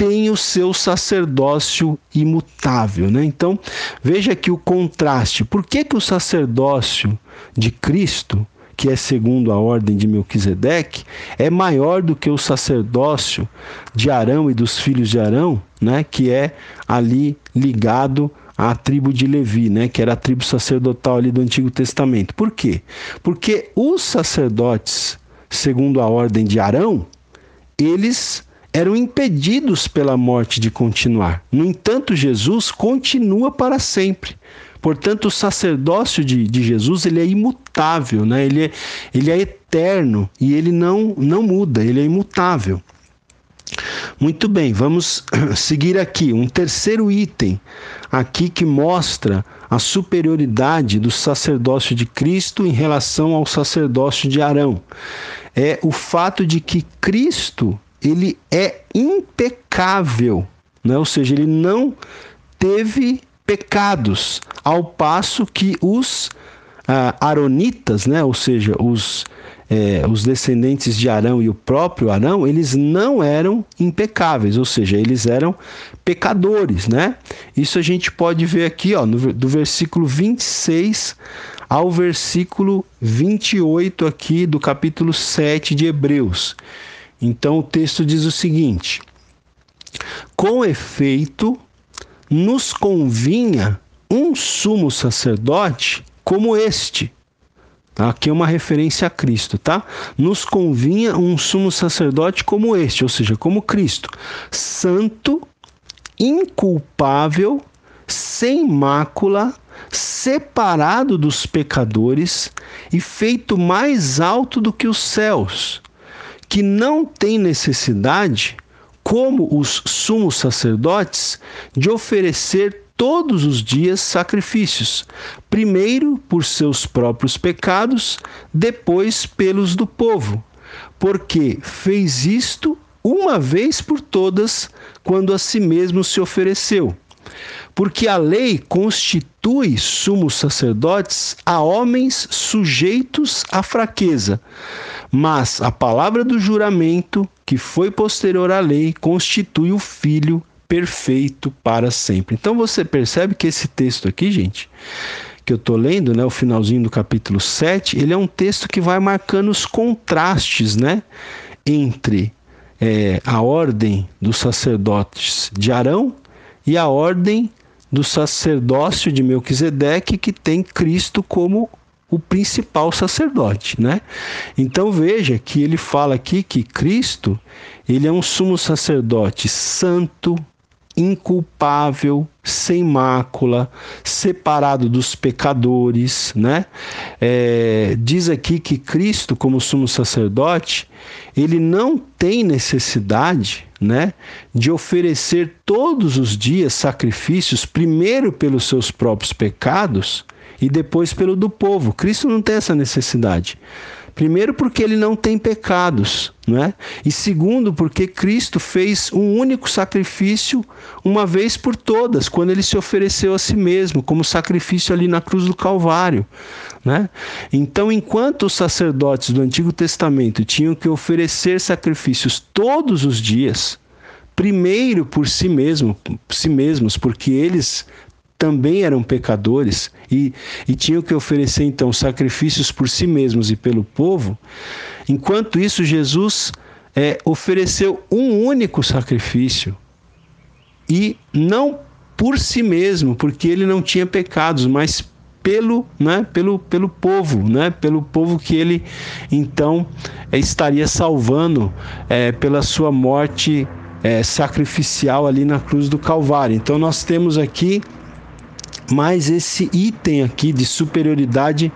S1: tem o seu sacerdócio imutável. Né? Então, veja aqui o contraste. Por que, que o sacerdócio de Cristo, que é segundo a ordem de Melquisedeque, é maior do que o sacerdócio de Arão e dos filhos de Arão, né? que é ali ligado à tribo de Levi, né, que era a tribo sacerdotal ali do Antigo Testamento. Por quê? Porque os sacerdotes, segundo a ordem de Arão, eles eram impedidos pela morte de continuar. No entanto, Jesus continua para sempre. Portanto, o sacerdócio de, de Jesus ele é imutável, né? ele, é, ele é eterno e ele não, não muda, ele é imutável.
S2: Muito bem, vamos seguir aqui. Um terceiro item aqui que mostra a superioridade do sacerdócio de Cristo em relação ao sacerdócio de Arão. É o fato de que Cristo, ele é impecável, né? ou seja, ele não teve pecados, ao passo que os ah, aronitas, né? ou seja, os é, os descendentes de Arão e o próprio Arão, eles não eram impecáveis, ou seja, eles eram pecadores, né? Isso a gente pode ver aqui, ó, no, do versículo 26 ao versículo 28 aqui do capítulo 7 de Hebreus. Então o texto diz o seguinte: Com efeito, nos convinha um sumo sacerdote como este, Aqui é uma referência a Cristo, tá? Nos convinha um sumo sacerdote como este, ou seja, como Cristo, santo, inculpável, sem mácula, separado dos pecadores e feito mais alto do que os céus, que não tem necessidade, como os sumos sacerdotes, de oferecer todos os dias sacrifícios, primeiro por seus próprios pecados, depois pelos do povo, porque fez isto uma vez por todas, quando a si mesmo se ofereceu. Porque a lei constitui sumos sacerdotes a homens sujeitos à fraqueza, mas a palavra do juramento, que foi posterior à lei, constitui o filho perfeito para sempre. Então você percebe que esse texto aqui, gente, que eu estou lendo, né, o finalzinho do capítulo 7, ele é um texto que vai marcando os contrastes, né, entre é, a ordem dos sacerdotes de Arão e a ordem do sacerdócio de Melquisedeque, que tem Cristo como o principal sacerdote, né? Então veja que ele fala aqui que Cristo, ele é um sumo sacerdote santo, inculpável, sem mácula, separado dos pecadores, né? É, diz aqui que Cristo, como sumo sacerdote, ele não tem necessidade, né, de oferecer todos os dias sacrifícios, primeiro pelos seus próprios pecados e depois pelo do povo. Cristo não tem essa necessidade. Primeiro, porque ele não tem pecados, né? E segundo, porque Cristo fez um único sacrifício uma vez por todas, quando ele se ofereceu a si mesmo, como sacrifício ali na cruz do Calvário, né? Então, enquanto os sacerdotes do Antigo Testamento tinham que oferecer sacrifícios todos os dias, primeiro por si mesmo, si mesmos, porque eles também eram pecadores e, e tinham que oferecer então sacrifícios por si mesmos e pelo povo, enquanto isso, Jesus é, ofereceu um único sacrifício e não por si mesmo, porque ele não tinha pecados, mas pelo, né, pelo, pelo povo, né, pelo povo que ele então é, estaria salvando é, pela sua morte é, sacrificial ali na cruz do Calvário. Então nós temos aqui mais esse item aqui de superioridade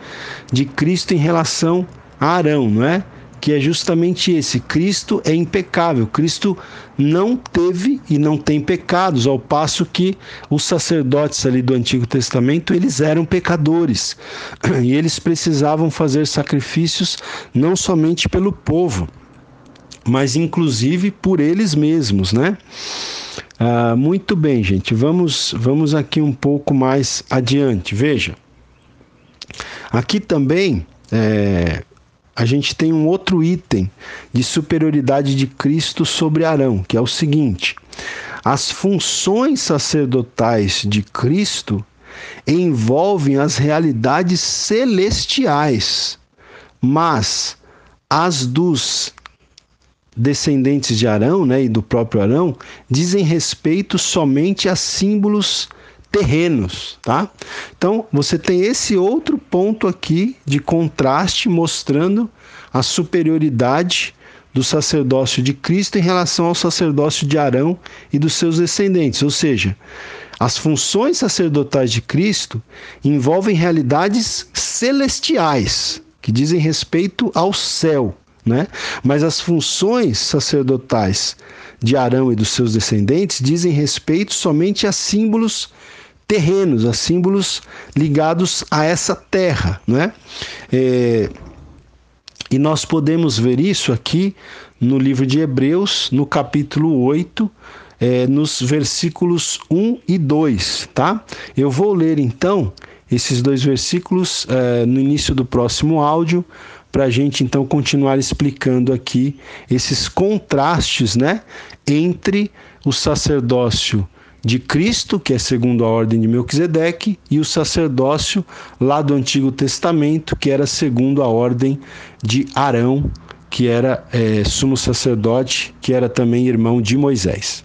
S2: de Cristo em relação a Arão, não é? Que é justamente esse: Cristo é impecável, Cristo não teve e não tem pecados, ao passo que os sacerdotes ali do Antigo Testamento, eles eram pecadores. E eles precisavam fazer sacrifícios não somente pelo povo, mas inclusive por eles mesmos, né? Ah, muito bem, gente. Vamos, vamos aqui um pouco mais adiante. Veja, aqui também é, a gente tem um outro item de superioridade de Cristo sobre Arão, que é o seguinte: as funções sacerdotais de Cristo envolvem as realidades celestiais, mas as dos descendentes de Arão, né, e do próprio Arão, dizem respeito somente a símbolos terrenos, tá? Então, você tem esse outro ponto aqui de contraste mostrando a superioridade do sacerdócio de Cristo em relação ao sacerdócio de Arão e dos seus descendentes, ou seja, as funções sacerdotais de Cristo envolvem realidades celestiais que dizem respeito ao céu, né? Mas as funções sacerdotais de Arão e dos seus descendentes dizem respeito somente a símbolos terrenos, a símbolos ligados a essa terra, não é? é e nós podemos ver isso aqui no livro de Hebreus, no capítulo 8, é, nos versículos 1 e 2, tá? Eu vou ler então esses dois versículos é, no início do próximo áudio, para a gente então continuar explicando aqui esses contrastes, né, entre o sacerdócio de Cristo, que é segundo a ordem de Melquisedeque, e o sacerdócio lá do Antigo Testamento, que era segundo a ordem de Arão, que era é, sumo sacerdote, que era também irmão de Moisés.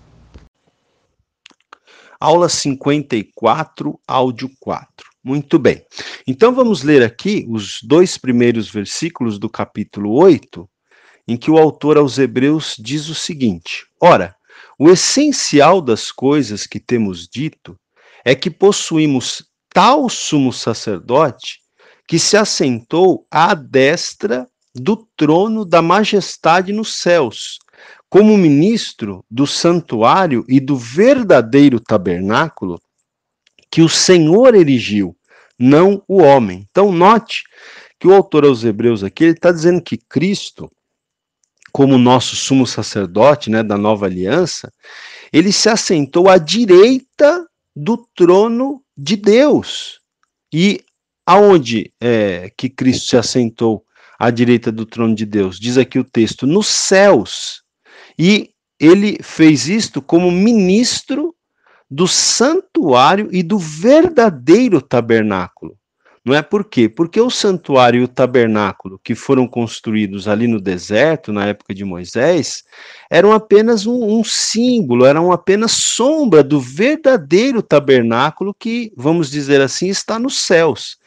S1: Aula 54, áudio 4. Muito bem. Então vamos ler aqui os dois primeiros versículos do capítulo 8, em que o autor aos Hebreus diz o seguinte: Ora, o essencial das coisas que temos dito é que possuímos tal sumo sacerdote que se assentou à destra do trono da majestade nos céus, como ministro do santuário e do verdadeiro tabernáculo que o Senhor erigiu, não o homem. Então, note que o autor aos Hebreus aqui está dizendo que Cristo como nosso sumo sacerdote, né, da nova aliança, ele se assentou à direita do trono de Deus. E aonde é que Cristo se assentou à direita do trono de Deus? Diz aqui o texto, nos céus. E ele fez isto como ministro do santuário e do verdadeiro tabernáculo. Não é por quê? Porque o santuário e o tabernáculo que foram construídos ali no deserto, na época de Moisés, eram apenas um, um símbolo, eram apenas sombra do verdadeiro tabernáculo que, vamos dizer assim, está nos céus.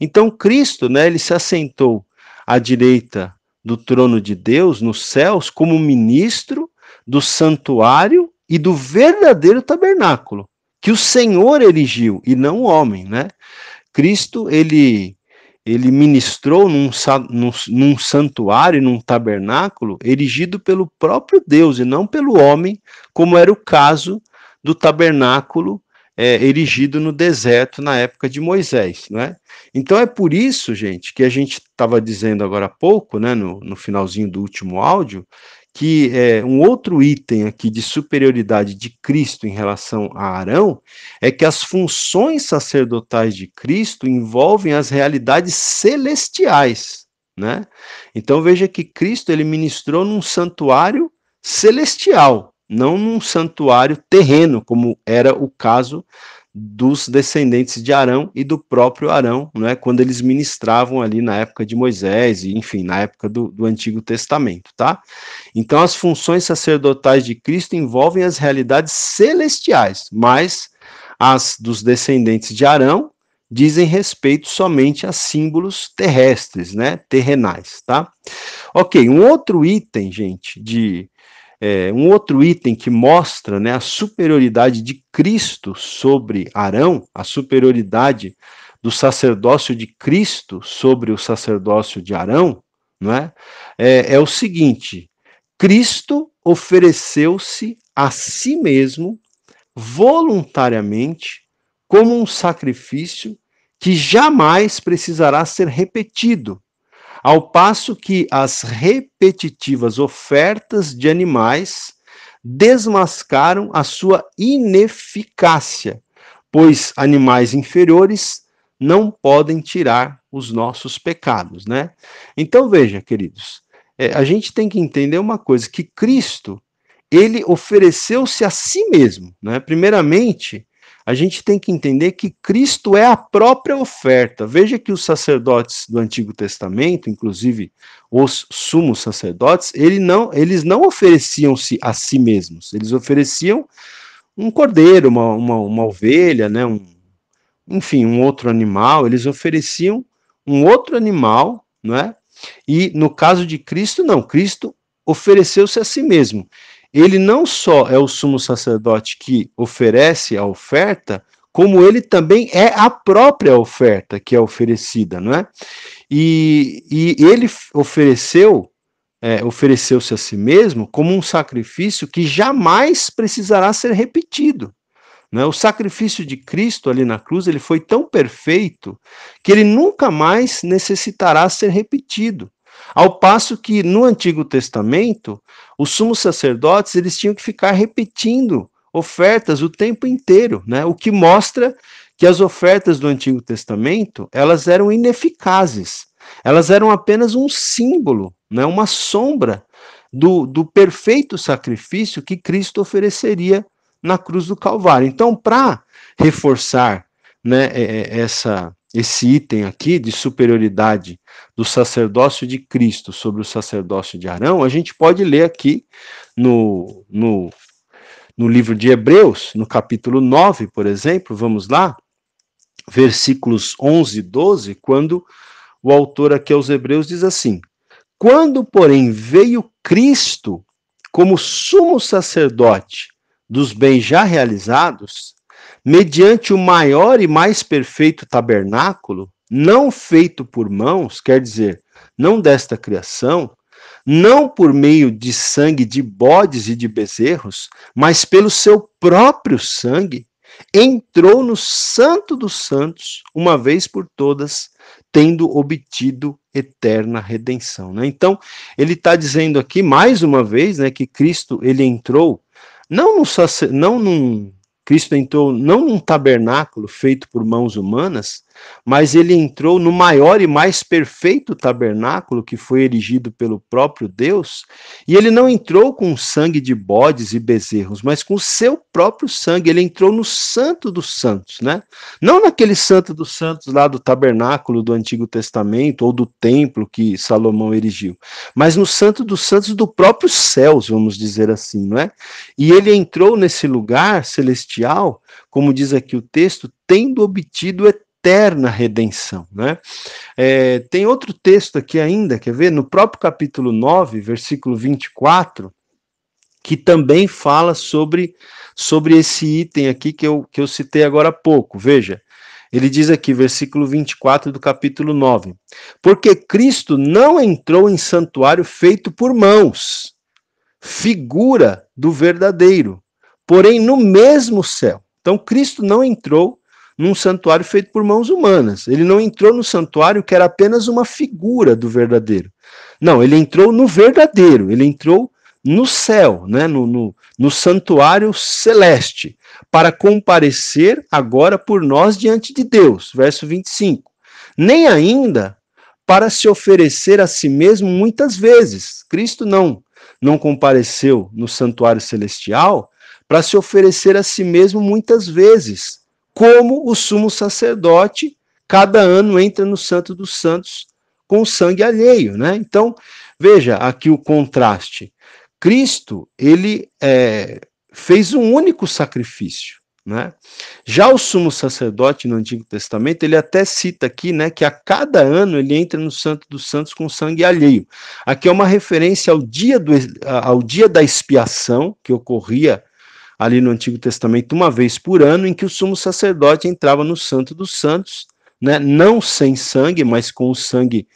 S1: Então, Cristo, né, ele se assentou à direita do trono de Deus, nos céus, como ministro do santuário e do verdadeiro tabernáculo, que o Senhor erigiu e não o homem, né? Cristo, ele, ele ministrou num, num, num santuário, num tabernáculo, erigido pelo próprio Deus e não pelo homem, como era o caso do tabernáculo é, erigido no deserto na época de Moisés, né? Então é por isso, gente, que a gente estava dizendo agora há pouco, né, no, no finalzinho do último áudio, que é, um outro item aqui de superioridade de Cristo em relação a Arão é que as funções sacerdotais de Cristo envolvem as realidades celestiais, né? Então veja que Cristo ele ministrou num santuário celestial, não num santuário terreno, como era o caso dos descendentes de Arão e do próprio Arão, não é? quando eles ministravam ali na época de Moisés, e enfim, na época do, do Antigo Testamento, tá? Então, as funções sacerdotais de Cristo envolvem as realidades celestiais, mas as dos descendentes de Arão dizem respeito somente a símbolos terrestres, né, terrenais, tá? Ok, um outro item, gente, de é, um outro item que mostra né, a superioridade de Cristo sobre Arão, a superioridade do sacerdócio de Cristo sobre o sacerdócio de Arão, não é? É, é o seguinte: Cristo ofereceu-se a si mesmo voluntariamente como um sacrifício que jamais precisará ser repetido, ao passo que as repetitivas ofertas de animais desmascaram a sua ineficácia, pois animais inferiores não podem tirar os nossos pecados, né? Então veja, queridos, é, a gente tem que entender uma coisa que Cristo ele ofereceu-se a si mesmo, né? Primeiramente, a gente tem que entender que Cristo é a própria oferta. Veja que os sacerdotes do Antigo Testamento, inclusive os sumos sacerdotes, ele não, eles não ofereciam-se a si mesmos, eles ofereciam um cordeiro, uma, uma, uma ovelha, né, um, enfim, um outro animal, eles ofereciam um outro animal, não é? E no caso de Cristo, não, Cristo ofereceu-se a si mesmo ele não só é o sumo sacerdote que oferece a oferta, como ele também é a própria oferta que é oferecida, não é? E, e ele ofereceu
S2: é, ofereceu-se a si mesmo como um sacrifício que jamais precisará ser repetido. Né? O sacrifício de Cristo ali na cruz ele foi tão perfeito que ele nunca mais necessitará ser repetido. Ao passo que no Antigo Testamento, os sumos sacerdotes eles tinham que ficar repetindo ofertas o tempo inteiro, né? O que mostra que as ofertas do Antigo Testamento elas eram ineficazes. Elas eram apenas um símbolo, né? Uma sombra do, do perfeito sacrifício que Cristo ofereceria na cruz do Calvário. Então, para reforçar né, é, é, essa, esse item aqui de superioridade do sacerdócio de Cristo sobre o sacerdócio de Arão, a gente pode ler aqui no, no, no livro de Hebreus, no capítulo 9, por exemplo, vamos lá, versículos 11 e 12, quando o autor aqui aos Hebreus diz assim: Quando, porém, veio Cristo como sumo sacerdote dos bens já realizados, mediante o maior e mais perfeito tabernáculo, não feito por mãos, quer dizer, não desta criação, não por meio de sangue de bodes e de bezerros, mas pelo seu próprio sangue, entrou no Santo dos Santos, uma vez por todas, tendo obtido eterna redenção. Né? Então, ele está dizendo aqui, mais uma vez, né, que Cristo ele entrou não, no, não num, Cristo entrou não num tabernáculo feito por mãos humanas, mas ele entrou no maior e mais perfeito tabernáculo que foi erigido pelo próprio Deus, e ele não entrou com sangue de bodes e bezerros, mas com o seu próprio sangue, ele entrou no santo dos santos, né? Não naquele santo dos santos lá do tabernáculo do Antigo Testamento ou do templo que Salomão erigiu, mas no santo dos santos do próprio céus, vamos dizer assim, não é? E ele entrou nesse lugar celestial, como diz aqui o texto, tendo obtido eterna redenção. Né? É, tem outro texto aqui ainda, quer ver? No próprio capítulo 9, versículo 24, que também fala sobre, sobre esse item aqui que eu, que eu citei agora há pouco. Veja, ele diz aqui, versículo 24 do capítulo 9: Porque Cristo não entrou em santuário feito por mãos, figura do verdadeiro, porém no mesmo céu. Então, Cristo não entrou num santuário feito por mãos humanas. Ele não entrou no santuário que era apenas uma figura do verdadeiro. Não, ele entrou no verdadeiro, ele entrou no céu, né, no, no, no santuário celeste, para comparecer agora por nós diante de Deus. Verso 25. Nem ainda para se oferecer a si mesmo muitas vezes. Cristo não não compareceu no santuário celestial para se oferecer a si mesmo muitas vezes, como o sumo sacerdote cada ano entra no Santo dos Santos com sangue alheio, né? Então, veja aqui o contraste. Cristo, ele é, fez um único sacrifício, né? Já o sumo sacerdote no Antigo Testamento, ele até cita aqui, né, que a cada ano ele entra no Santo dos Santos com sangue alheio. Aqui é uma referência ao dia, do, ao dia da expiação que ocorria ali no Antigo Testamento uma vez por ano, em que o sumo sacerdote entrava no Santo dos Santos, né, não sem sangue, mas com o sangue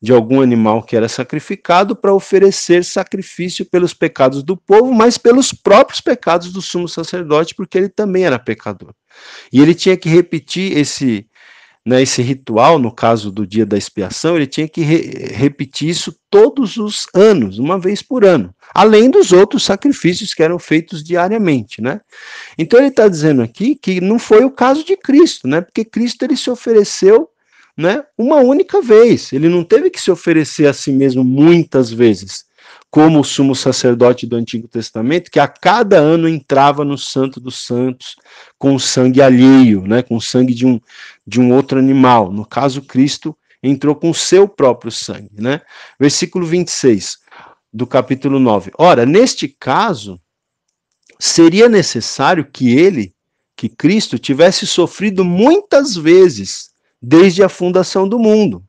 S2: de algum animal que era sacrificado para oferecer sacrifício pelos pecados do povo, mas pelos próprios pecados do sumo sacerdote, porque ele também era pecador. E ele tinha que repetir esse né, esse ritual, no caso do dia da expiação, ele tinha que re repetir isso todos os anos, uma vez por ano, além dos outros sacrifícios que eram feitos diariamente, né? Então ele está dizendo aqui que não foi o caso de Cristo, né? Porque Cristo ele se ofereceu, né, uma única vez. Ele não teve que se oferecer a si mesmo muitas vezes como o sumo sacerdote do Antigo Testamento, que a cada ano entrava no Santo dos Santos com sangue alheio, né, com sangue de um, de um outro animal. No caso, Cristo entrou com seu próprio sangue. Né? Versículo 26 do capítulo 9. Ora, neste caso, seria necessário que ele, que Cristo, tivesse sofrido muitas vezes desde a fundação do mundo.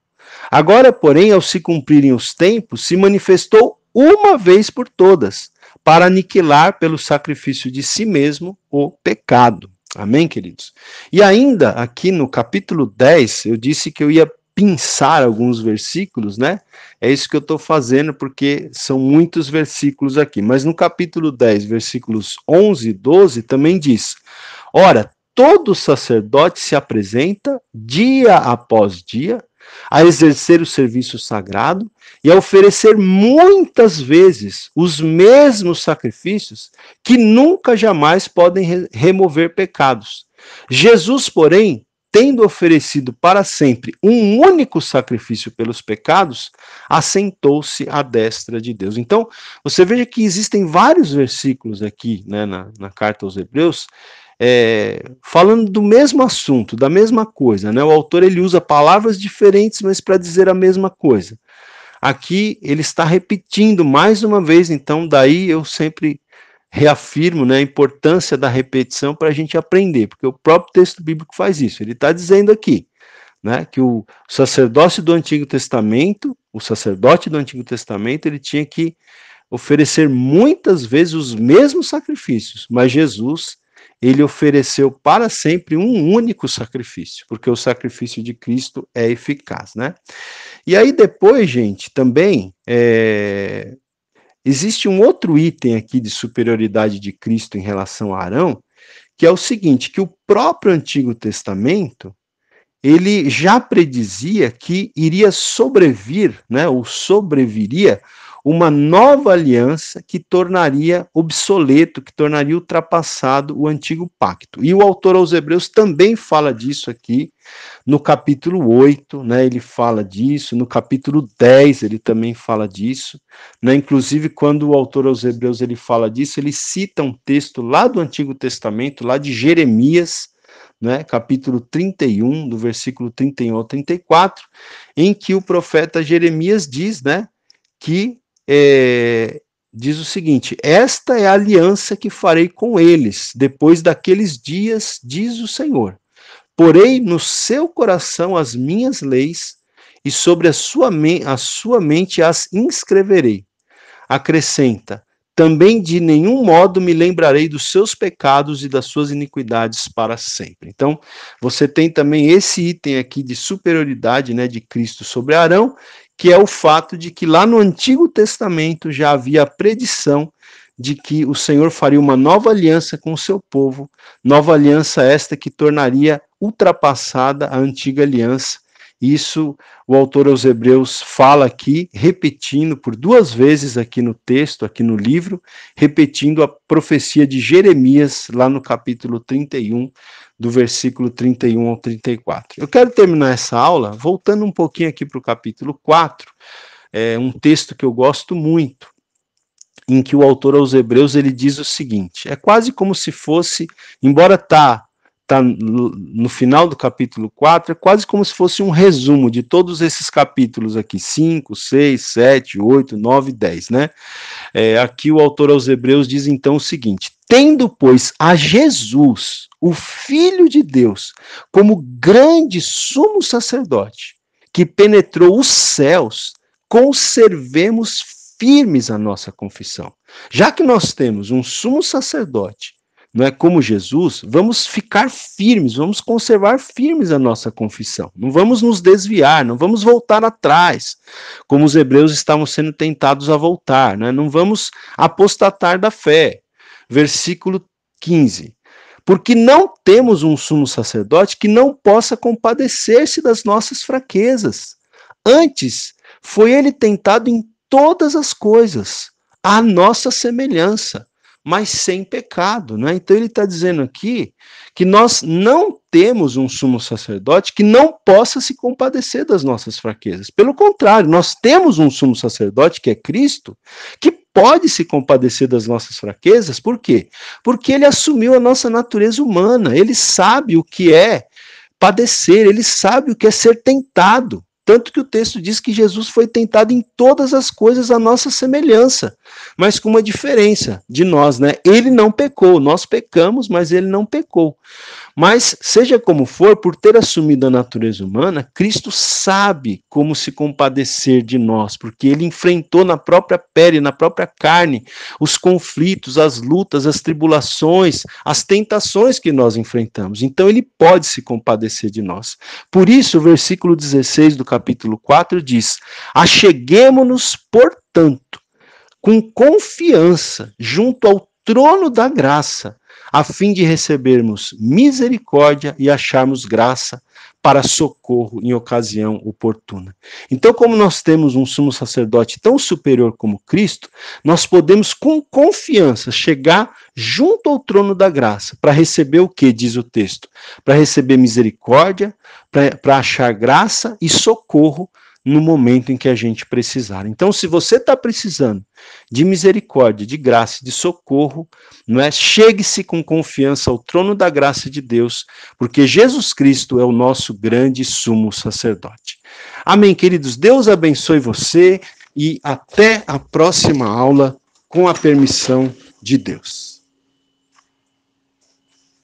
S2: Agora, porém, ao se cumprirem os tempos, se manifestou uma vez por todas, para aniquilar pelo sacrifício de si mesmo o pecado. Amém, queridos? E ainda aqui no capítulo 10, eu disse que eu ia
S1: pinçar alguns versículos, né? É isso que eu estou fazendo, porque são muitos versículos aqui. Mas no capítulo 10, versículos 11 e 12, também diz: Ora, todo sacerdote se apresenta dia após dia a exercer o serviço sagrado e a oferecer muitas vezes os mesmos sacrifícios que nunca jamais podem re remover pecados. Jesus, porém, tendo oferecido para sempre um único sacrifício pelos pecados, assentou-se à destra de Deus. Então, você veja que existem vários versículos aqui né, na, na carta aos Hebreus é, falando do mesmo assunto, da mesma coisa. Né? O autor ele usa palavras diferentes, mas para dizer a mesma coisa. Aqui ele está repetindo mais uma vez, então daí eu sempre reafirmo né, a importância da repetição para a gente aprender, porque o próprio texto bíblico faz isso. Ele está dizendo aqui né, que o sacerdócio do Antigo Testamento, o sacerdote do Antigo Testamento, ele tinha que oferecer muitas vezes os mesmos sacrifícios, mas Jesus ele ofereceu para sempre um único sacrifício, porque o sacrifício de Cristo é eficaz, né? E aí depois, gente, também é, existe um outro item aqui de superioridade de Cristo em relação a Arão, que é o seguinte, que o próprio Antigo Testamento ele já predizia que iria sobrevir, né, ou sobreviria uma nova aliança que tornaria obsoleto, que tornaria ultrapassado o antigo pacto. E o autor aos Hebreus também fala disso aqui no capítulo 8, né, ele fala disso, no capítulo 10 ele também fala disso, né, inclusive quando o autor aos Hebreus ele fala disso, ele cita um texto lá do Antigo Testamento, lá de Jeremias, né, capítulo 31, do versículo 31 ao 34, em que o profeta Jeremias diz, né, que é, diz o seguinte: Esta é a aliança que farei com eles depois daqueles dias, diz o Senhor. Porei no seu coração as minhas leis e sobre a sua, a sua mente as inscreverei. Acrescenta: também de nenhum modo me lembrarei dos seus pecados e das suas iniquidades para sempre. Então, você tem também esse item aqui de superioridade né, de Cristo sobre Arão, que é o fato de que lá no Antigo Testamento já havia a predição de que o Senhor faria uma nova aliança com o seu povo, nova aliança esta que tornaria ultrapassada a antiga aliança. Isso o autor aos Hebreus fala aqui, repetindo por duas vezes aqui no texto, aqui no livro, repetindo a profecia de Jeremias, lá no capítulo 31, do versículo 31 ao 34. Eu quero terminar essa aula voltando um pouquinho aqui para o capítulo 4, é um texto que eu gosto muito, em que o autor aos Hebreus ele diz o seguinte: é quase como se fosse, embora tá tá no final do capítulo 4, é quase como se fosse um resumo de todos esses capítulos aqui, 5, 6, 7, 8, 9, 10, né? É, aqui o autor aos Hebreus diz então o seguinte: tendo, pois, a Jesus, o Filho de Deus, como grande sumo sacerdote, que penetrou os céus, conservemos firmes a nossa confissão. Já que nós temos um sumo sacerdote não é como Jesus, vamos ficar firmes, vamos conservar firmes a nossa confissão. Não vamos nos desviar, não vamos voltar atrás, como os hebreus estavam sendo tentados a voltar, né? não vamos apostatar da fé. Versículo 15. Porque não temos um sumo sacerdote que não possa compadecer-se das nossas fraquezas. Antes, foi ele tentado em todas as coisas, à nossa semelhança mas sem pecado. Né? Então ele está dizendo aqui que nós não temos um sumo sacerdote que não possa se compadecer das nossas fraquezas. Pelo contrário, nós temos um sumo sacerdote, que é Cristo, que pode se compadecer das nossas fraquezas, por quê? Porque ele assumiu a nossa natureza humana, ele sabe o que é padecer, ele sabe o que é ser tentado. Tanto que o texto diz que Jesus foi tentado em todas as coisas à nossa semelhança, mas com uma diferença de nós, né? Ele não pecou, nós pecamos, mas ele não pecou. Mas, seja como for, por ter assumido a natureza humana, Cristo sabe como se compadecer de nós, porque ele enfrentou na própria pele, na própria carne, os conflitos, as lutas, as tribulações, as tentações que nós enfrentamos. Então, ele pode se compadecer de nós. Por isso, o versículo 16 do capítulo 4 diz: Acheguemo-nos, portanto, com confiança junto ao trono da graça a fim de recebermos misericórdia e acharmos graça para socorro em ocasião oportuna. Então, como nós temos um sumo sacerdote tão superior como Cristo, nós podemos com confiança chegar junto ao trono da graça para receber o que diz o texto? Para receber misericórdia, para achar graça e socorro no momento em que a gente precisar. Então, se você está precisando de misericórdia, de graça, de socorro, não é? Chegue-se com confiança ao trono da graça de Deus, porque Jesus Cristo é o nosso grande sumo sacerdote. Amém, queridos. Deus abençoe você e até a próxima aula com a permissão de Deus.